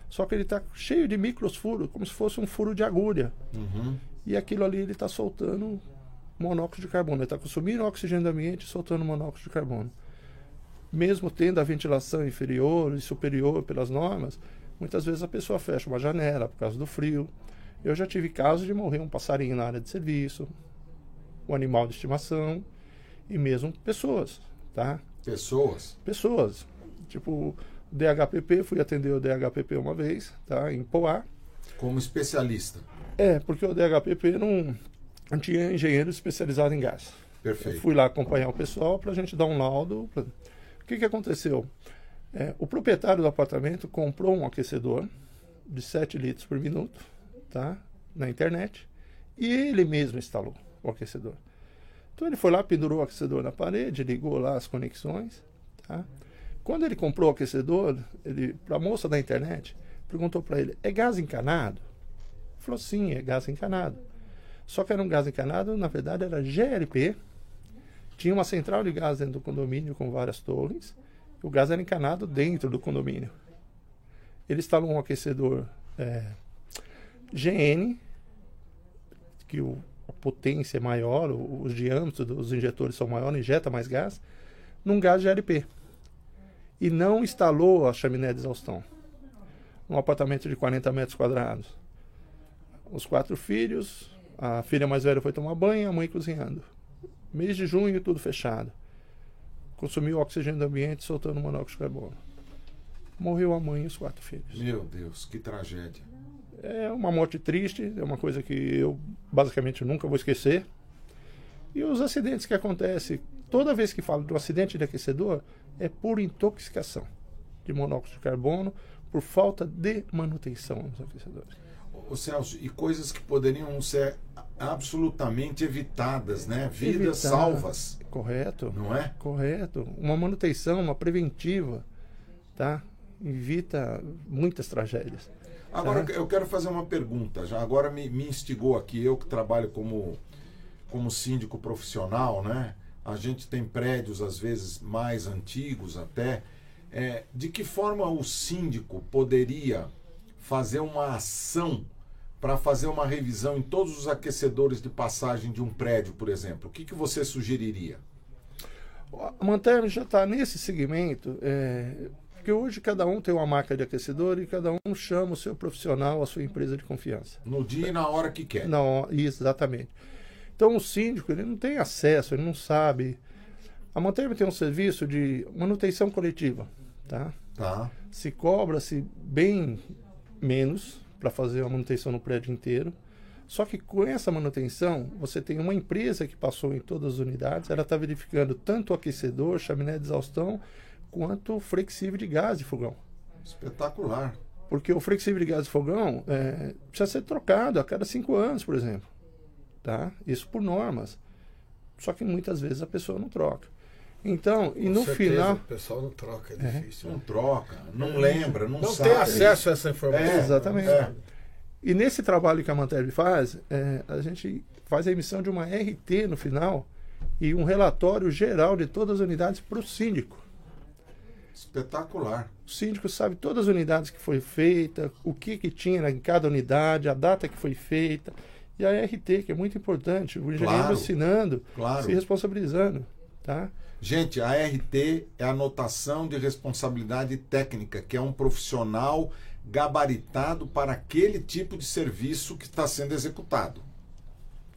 Só que ele está cheio de micros furos, como se fosse um furo de agulha. Uhum. E aquilo ali ele está soltando monóxido de carbono. Ele está consumindo oxigênio do ambiente e soltando monóxido de carbono. Mesmo tendo a ventilação inferior e superior pelas normas, muitas vezes a pessoa fecha uma janela por causa do frio. Eu já tive casos de morrer um passarinho na área de serviço, um animal de estimação e mesmo pessoas, tá? Pessoas. Pessoas. Tipo, DHPP, fui atender o DHPP uma vez, tá? Em Poá. Como especialista. É, porque o DHPP não, não tinha engenheiro especializado em gás. Perfeito. Eu fui lá acompanhar o pessoal para a gente dar um laudo. Pra... O que, que aconteceu? É, o proprietário do apartamento comprou um aquecedor de 7 litros por minuto, tá? Na internet. E ele mesmo instalou o aquecedor. Então ele foi lá, pendurou o aquecedor na parede, ligou lá as conexões, tá? Quando ele comprou o aquecedor, ele para a moça da internet, perguntou para ele: "É gás encanado?" Ele falou: "Sim, é gás encanado." Só que era um gás encanado, na verdade era GLP. Tinha uma central de gás dentro do condomínio com várias torres. O gás era encanado dentro do condomínio. Ele instalou um aquecedor é, GN, que o, a potência é maior, o, os diâmetros dos injetores são maiores, injeta mais gás, num gás GLP. E não instalou a chaminé de exaustão. Um apartamento de 40 metros quadrados. Os quatro filhos, a filha mais velha foi tomar banho, a mãe cozinhando. Mês de junho, tudo fechado. Consumiu oxigênio do ambiente, soltando monóxido de carbono. Morreu a mãe e os quatro filhos. Meu Deus, que tragédia. É uma morte triste, é uma coisa que eu basicamente nunca vou esquecer. E os acidentes que acontecem, toda vez que falo de um acidente de aquecedor, é por intoxicação de monóxido de carbono, por falta de manutenção nos aquecedores. Ô Celso, e coisas que poderiam ser absolutamente evitadas, né? Vidas Evitar. salvas, Correto. não é? Correto. Uma manutenção, uma preventiva, tá? Evita muitas tragédias. Agora Tá. eu quero fazer uma pergunta. Já agora me, me instigou aqui, eu que trabalho como, como síndico profissional, né? A gente tem prédios às vezes mais antigos até. É, de que forma o síndico poderia fazer uma ação para fazer uma revisão em todos os aquecedores de passagem de um prédio, por exemplo? O que, que você sugeriria? A Manterme já está nesse segmento, é, porque hoje cada um tem uma marca de aquecedor e cada um chama o seu profissional, a sua empresa de confiança. No dia e na hora que quer. Não, isso, exatamente. Então o síndico ele não tem acesso, ele não sabe. A Manterme tem um serviço de manutenção coletiva, tá? Tá. Se cobra-se bem menos para fazer a manutenção no prédio inteiro. Só que com essa manutenção, você tem uma empresa que passou em todas as unidades, ela está verificando tanto o aquecedor, chaminé de exaustão, quanto o flexível de gás de fogão. Espetacular. Porque o flexível de gás de fogão é, precisa ser trocado a cada cinco anos, por exemplo. Tá? Isso por normas. Só que muitas vezes a pessoa não troca. Então, e Com no certeza, final. O pessoal não troca, é, É. difícil. Não troca, não lembra, não, Não sabe. tem acesso a essa informação. É, Exatamente. é. E nesse trabalho que a Mantelli faz, é, a gente faz a emissão de uma RT no final e um relatório geral de todas as unidades para o síndico. Espetacular. O síndico sabe todas as unidades que foi feita, o que, que tinha em cada unidade, a data que foi feita. E a RT, que é muito importante, o engenheiro Claro. assinando, Claro. se responsabilizando. Tá? Gente, a RT é a anotação de responsabilidade técnica, que é um profissional gabaritado para aquele tipo de serviço que está sendo executado,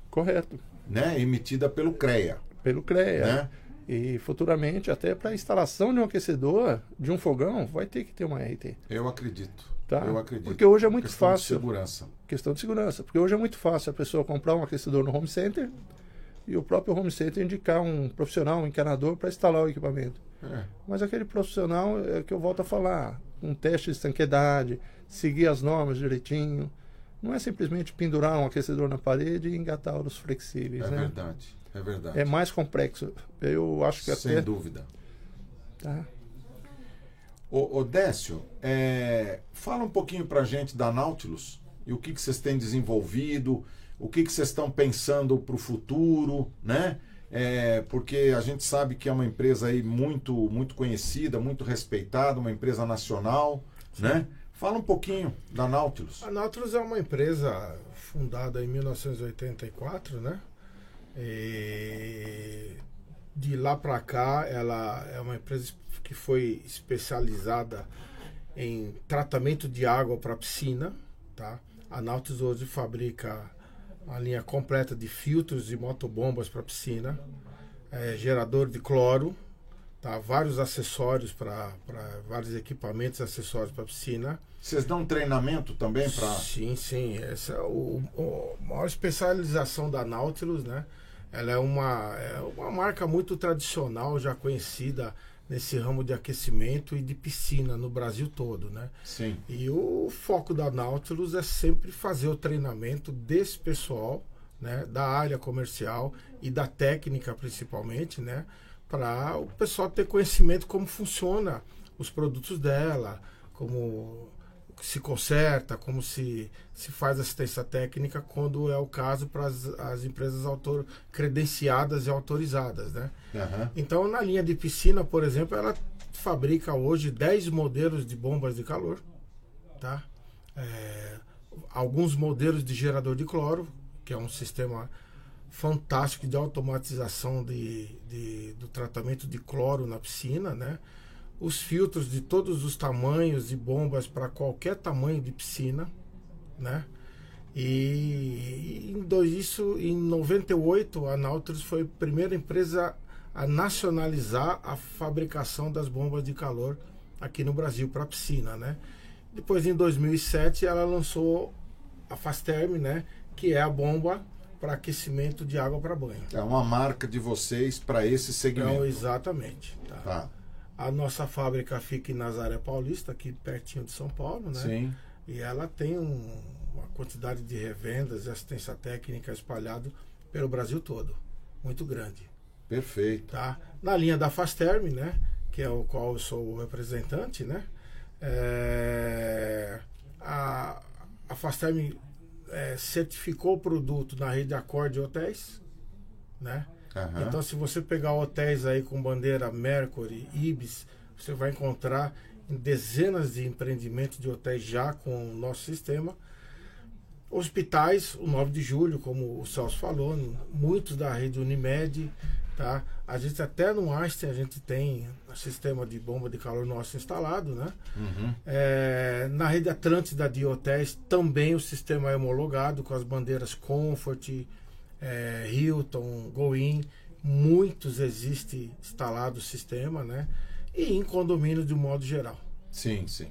Correto. né? Emitida pelo CREA, Pelo CREA. né? E futuramente, até para a instalação de um aquecedor, de um fogão, vai ter que ter uma RT. Eu acredito. Tá? Eu acredito. Porque hoje é muito Questão de fácil. segurança. questão de segurança. Porque hoje é muito fácil a pessoa comprar um aquecedor no home center e o próprio home center indicar um profissional, um encanador para instalar o equipamento. É. Mas aquele profissional é que eu volto a falar, um teste de estanqueidade, seguir as normas direitinho. Não é simplesmente pendurar um aquecedor na parede e engatar os flexíveis, É né? verdade. É verdade. É mais complexo. Eu acho que Sem até dúvida. tá? Ô, ô Décio, é, fala um pouquinho pra gente da Nautilus e o que, que vocês têm desenvolvido, o que, que vocês estão pensando para o futuro, né? é, porque a gente sabe que é uma empresa aí muito, muito conhecida, muito respeitada, uma empresa nacional, né? Fala um pouquinho da Nautilus. A Nautilus é uma empresa fundada em 1984, né? E de lá para cá, ela é uma empresa que foi especializada em tratamento de água para piscina, tá? A Nautilus hoje fabrica uma linha completa de filtros e motobombas para piscina, é, gerador de cloro, tá? vários acessórios para vários equipamentos acessórios para piscina. Vocês dão treinamento também para. Sim, sim. Essa é o, o, a maior especialização da Nautilus, né? Ela é uma, é uma marca muito tradicional, já conhecida nesse ramo de aquecimento e de piscina no Brasil todo, né? Sim. E o foco da Nautilus é sempre fazer o treinamento desse pessoal, né, da área comercial e da técnica principalmente, né, para o pessoal ter conhecimento como funciona os produtos dela, como se conserta, como se, se faz assistência técnica quando é o caso para as, as empresas autor, credenciadas e autorizadas. Né? Uhum. Então, na linha de piscina, por exemplo, ela fabrica hoje 10 modelos de bombas de calor. Tá? É, alguns modelos de gerador de cloro, que é um sistema fantástico de automatização de, de, do tratamento de cloro na piscina, né? Os filtros de todos os tamanhos e bombas para qualquer tamanho de piscina, né? E em dois, isso em 98 a Nautilus foi a primeira empresa a nacionalizar a fabricação das bombas de calor aqui no Brasil para piscina, né? Depois em 2007 ela lançou a Fasterm, né, que é a bomba para aquecimento de água para banho. É uma marca de vocês para esse segmento. Então, exatamente. Tá. tá. A nossa fábrica fica em Nazaré Paulista, aqui pertinho de São Paulo, né? Sim. E ela tem um, uma quantidade de revendas e assistência técnica espalhado pelo Brasil todo. Muito grande. Perfeito. Tá? Na linha da Fasterm, né? Que é o qual eu sou o representante, né? É, a, a Fasterm é, certificou o produto na rede Acorde Hotéis, né? Uhum. Então, se você pegar hotéis aí com bandeira Mercury, Ibis, você vai encontrar dezenas de empreendimentos de hotéis já com o nosso sistema. Hospitais, o 9 de julho, como o Celso falou, muitos da rede Unimed, tá? A gente até no Einstein a gente tem um sistema de bomba de calor nosso instalado, né? Uhum. É, na rede Atlântida de hotéis também o sistema é homologado com as bandeiras Comfort, é, Hilton, Goin, muitos existe instalado o sistema, né? E em condomínio de um modo geral. Sim, sim.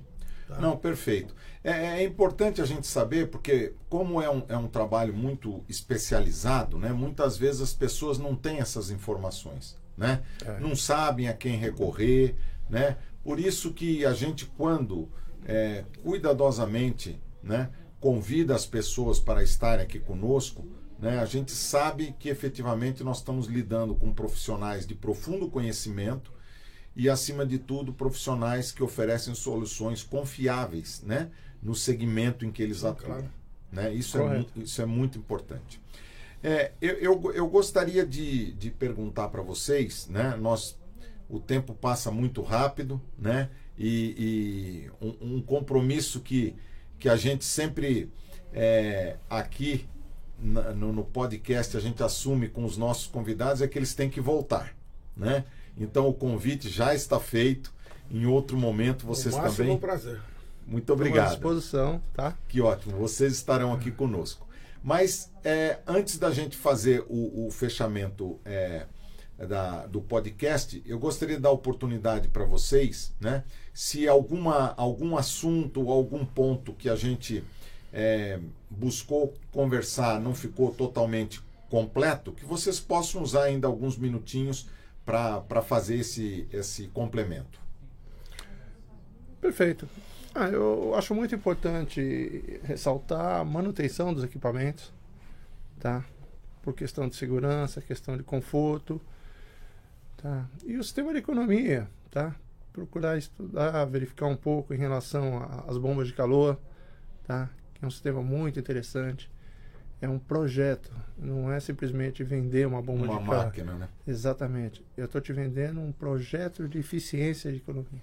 Tá? Não, perfeito. É, é, importante a gente saber, porque como é um, é um trabalho muito especializado, né? Muitas vezes as pessoas não têm essas informações, né? É. Não sabem a quem recorrer, né? Por isso que a gente, quando é, cuidadosamente, né? Convida as pessoas para estarem aqui conosco, né? A gente sabe que efetivamente nós estamos lidando com profissionais de profundo conhecimento e, acima de tudo, profissionais que oferecem soluções confiáveis né? no segmento em que eles atuam. Claro. Né? Isso, é muito, isso é muito importante. É, eu, eu, eu gostaria de, de perguntar para vocês, né? Nós, o tempo passa muito rápido, né? E, e um, um, compromisso que, que a gente sempre é, aqui no, no, podcast a gente assume com os nossos convidados é que eles têm que voltar, né? Então o convite já está feito. Em outro momento vocês o também. prazer. Muito obrigado. à disposição, tá? Que ótimo. Vocês estarão aqui conosco. Mas é, antes da gente fazer o, o fechamento é, da, do podcast, eu gostaria de dar oportunidade para vocês, né? Se alguma, algum assunto ou algum ponto que a gente é, buscou conversar não ficou totalmente completo, que vocês possam usar ainda alguns minutinhos para fazer esse, esse complemento. Perfeito. Ah, eu acho muito importante ressaltar a manutenção dos equipamentos, tá? Por questão de segurança, questão de conforto, tá? E o sistema de economia, tá? Procurar estudar, verificar um pouco em relação às bombas de calor, tá? É um sistema muito interessante. é um projeto, não é simplesmente vender uma bomba Uma de carro. máquina, né? Exatamente. Eu estou te vendendo um projeto de eficiência de economia.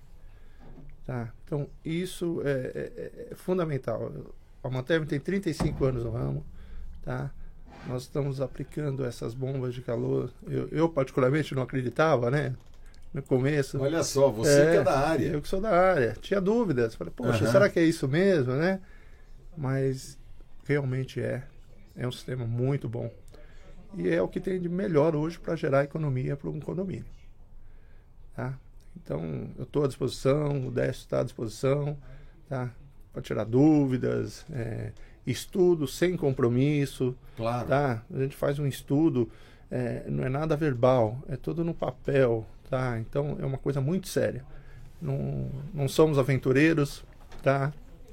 Tá? Então, isso é, é- é fundamental. A Manterme tem 35 anos no ramo. Tá? Nós estamos aplicando essas bombas de calor. Eu, eu, particularmente, não acreditava, né? No começo. Olha só, você que é da área. Eu que sou da área. Tinha dúvidas. Falei, poxa, Aham. será que é isso mesmo, né? Mas realmente é. É um sistema muito bom. E é o que tem de melhor hoje para gerar economia para um condomínio. Tá? Então, eu estou à disposição, o Décio está à disposição, tá? Para tirar dúvidas, é, estudo sem compromisso, Claro. tá? A gente faz um estudo, é, não é nada verbal, é tudo no papel, tá? Então, é uma coisa muito séria. Não, não somos aventureiros, tá?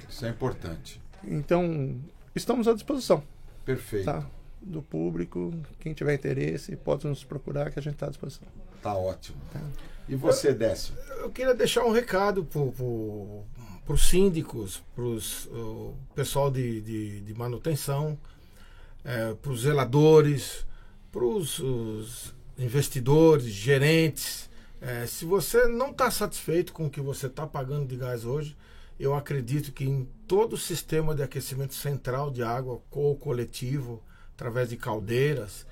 Isso é importante. Então, estamos à disposição, Perfeito. tá? Do público, quem tiver interesse, pode nos procurar que a gente está à disposição. Tá ótimo. E você, Décio? Eu queria deixar um recado para os síndicos, para o pessoal de, de, de manutenção, para os zeladores, para os investidores, gerentes. É, se você não está satisfeito com o que você está pagando de gás hoje, eu acredito que em todo o sistema de aquecimento central de água ou coletivo, através de caldeiras,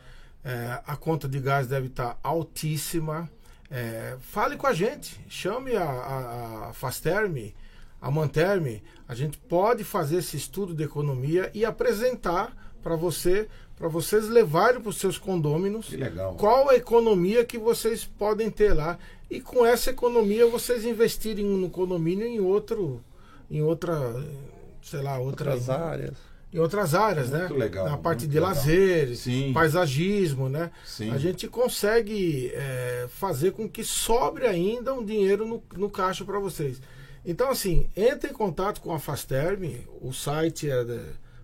é, a conta de gás deve estar altíssima. É, fale com a gente, chame a, a, a Fasterme, a Manterme. A gente pode fazer esse estudo de economia e apresentar para você, para vocês levarem para os seus condôminos qual a economia que vocês podem ter lá e com essa economia vocês investirem no condomínio em outro, em outra, sei lá, outra, Outras áreas. em outras áreas, Muito né? legal, Na parte de legal. lazeres, Sim. paisagismo, né? Sim. A gente consegue é, fazer com que sobre ainda um dinheiro no, no caixa para vocês. Então, assim, entre em contato com a Fasterme, o site é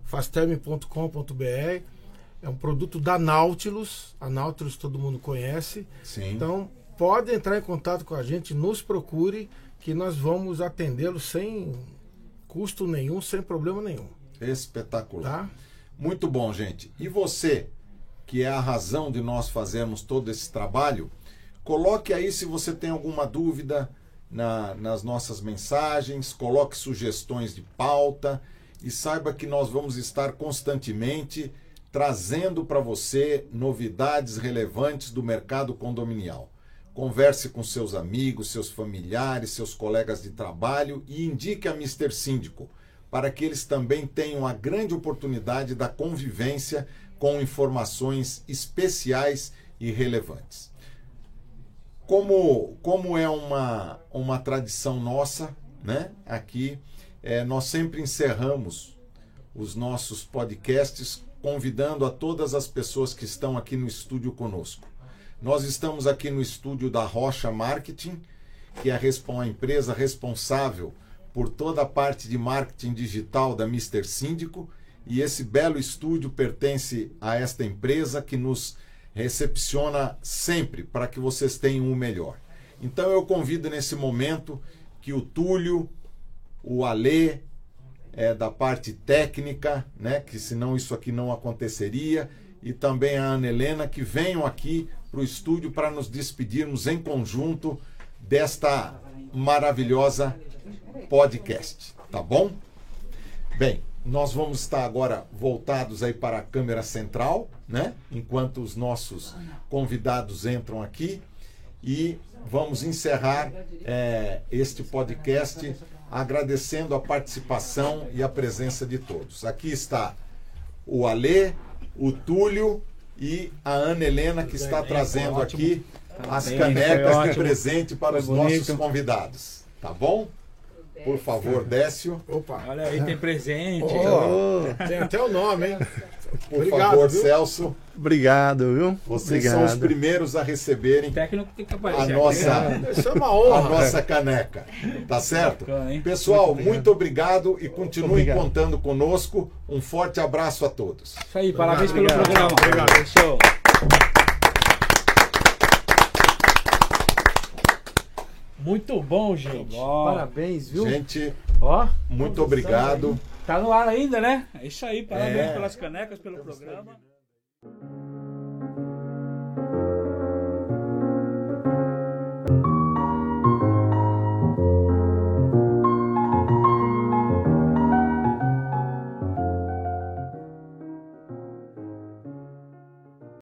fasterme.com.br, é um produto da Nautilus, a Nautilus todo mundo conhece. Sim. Então, pode entrar em contato com a gente, nos procure, que nós vamos atendê-lo sem custo nenhum, sem problema nenhum. Espetacular. Tá? Muito bom, gente. E você, que é a razão de nós fazermos todo esse trabalho, coloque aí se você tem alguma dúvida na- nas nossas mensagens, coloque sugestões de pauta e saiba que nós vamos estar constantemente trazendo para você novidades relevantes do mercado condominial. Converse com seus amigos, seus familiares, seus colegas de trabalho e indique a Mr. Síndico para que eles também tenham a grande oportunidade da convivência com informações especiais e relevantes. Como, como é uma, uma tradição nossa, né? Aqui eh, nós sempre encerramos os nossos podcasts convidando a todas as pessoas que estão aqui no estúdio conosco. Nós estamos aqui no estúdio da Rocha Marketing, que é a, empresa responsável por toda a parte de marketing digital da Mr. Síndico, e esse belo estúdio pertence a esta empresa que nos recepciona sempre para que vocês tenham o melhor. Então eu convido nesse momento que o Túlio, o Alê, é, da parte técnica, né, que senão isso aqui não aconteceria, e também a Ana Helena, que venham aqui para o estúdio para nos despedirmos em conjunto desta maravilhosa podcast, tá bom? Bem, nós vamos estar agora voltados aí para a câmera central, né? Enquanto os nossos convidados entram aqui e vamos encerrar é, este podcast agradecendo a participação e a presença de todos. Aqui está o Alê, o Túlio e a Ana Helena que está trazendo aqui as canecas de presente para os nossos convidados. Tá bom? Por favor, Décio. Opa, Olha aí, tem presente. Ô, tem até o nome, hein? Por Obrigado, favor, viu? Celso. obrigado, viu? Vocês obrigado. são os primeiros a receberem a nossa, é uma a honra. nossa caneca. Tá certo? Pessoal, muito obrigado e continuem Obrigado. contando conosco. Um forte abraço a todos. Isso aí, parabéns pelo Obrigado. programa. Obrigado. Show. Muito bom, gente. bom. Parabéns, viu? Gente, Ó, muito obrigado. Tá no ar ainda, né? É isso aí. Parabéns é. pelas canecas, pelo Estamos programa.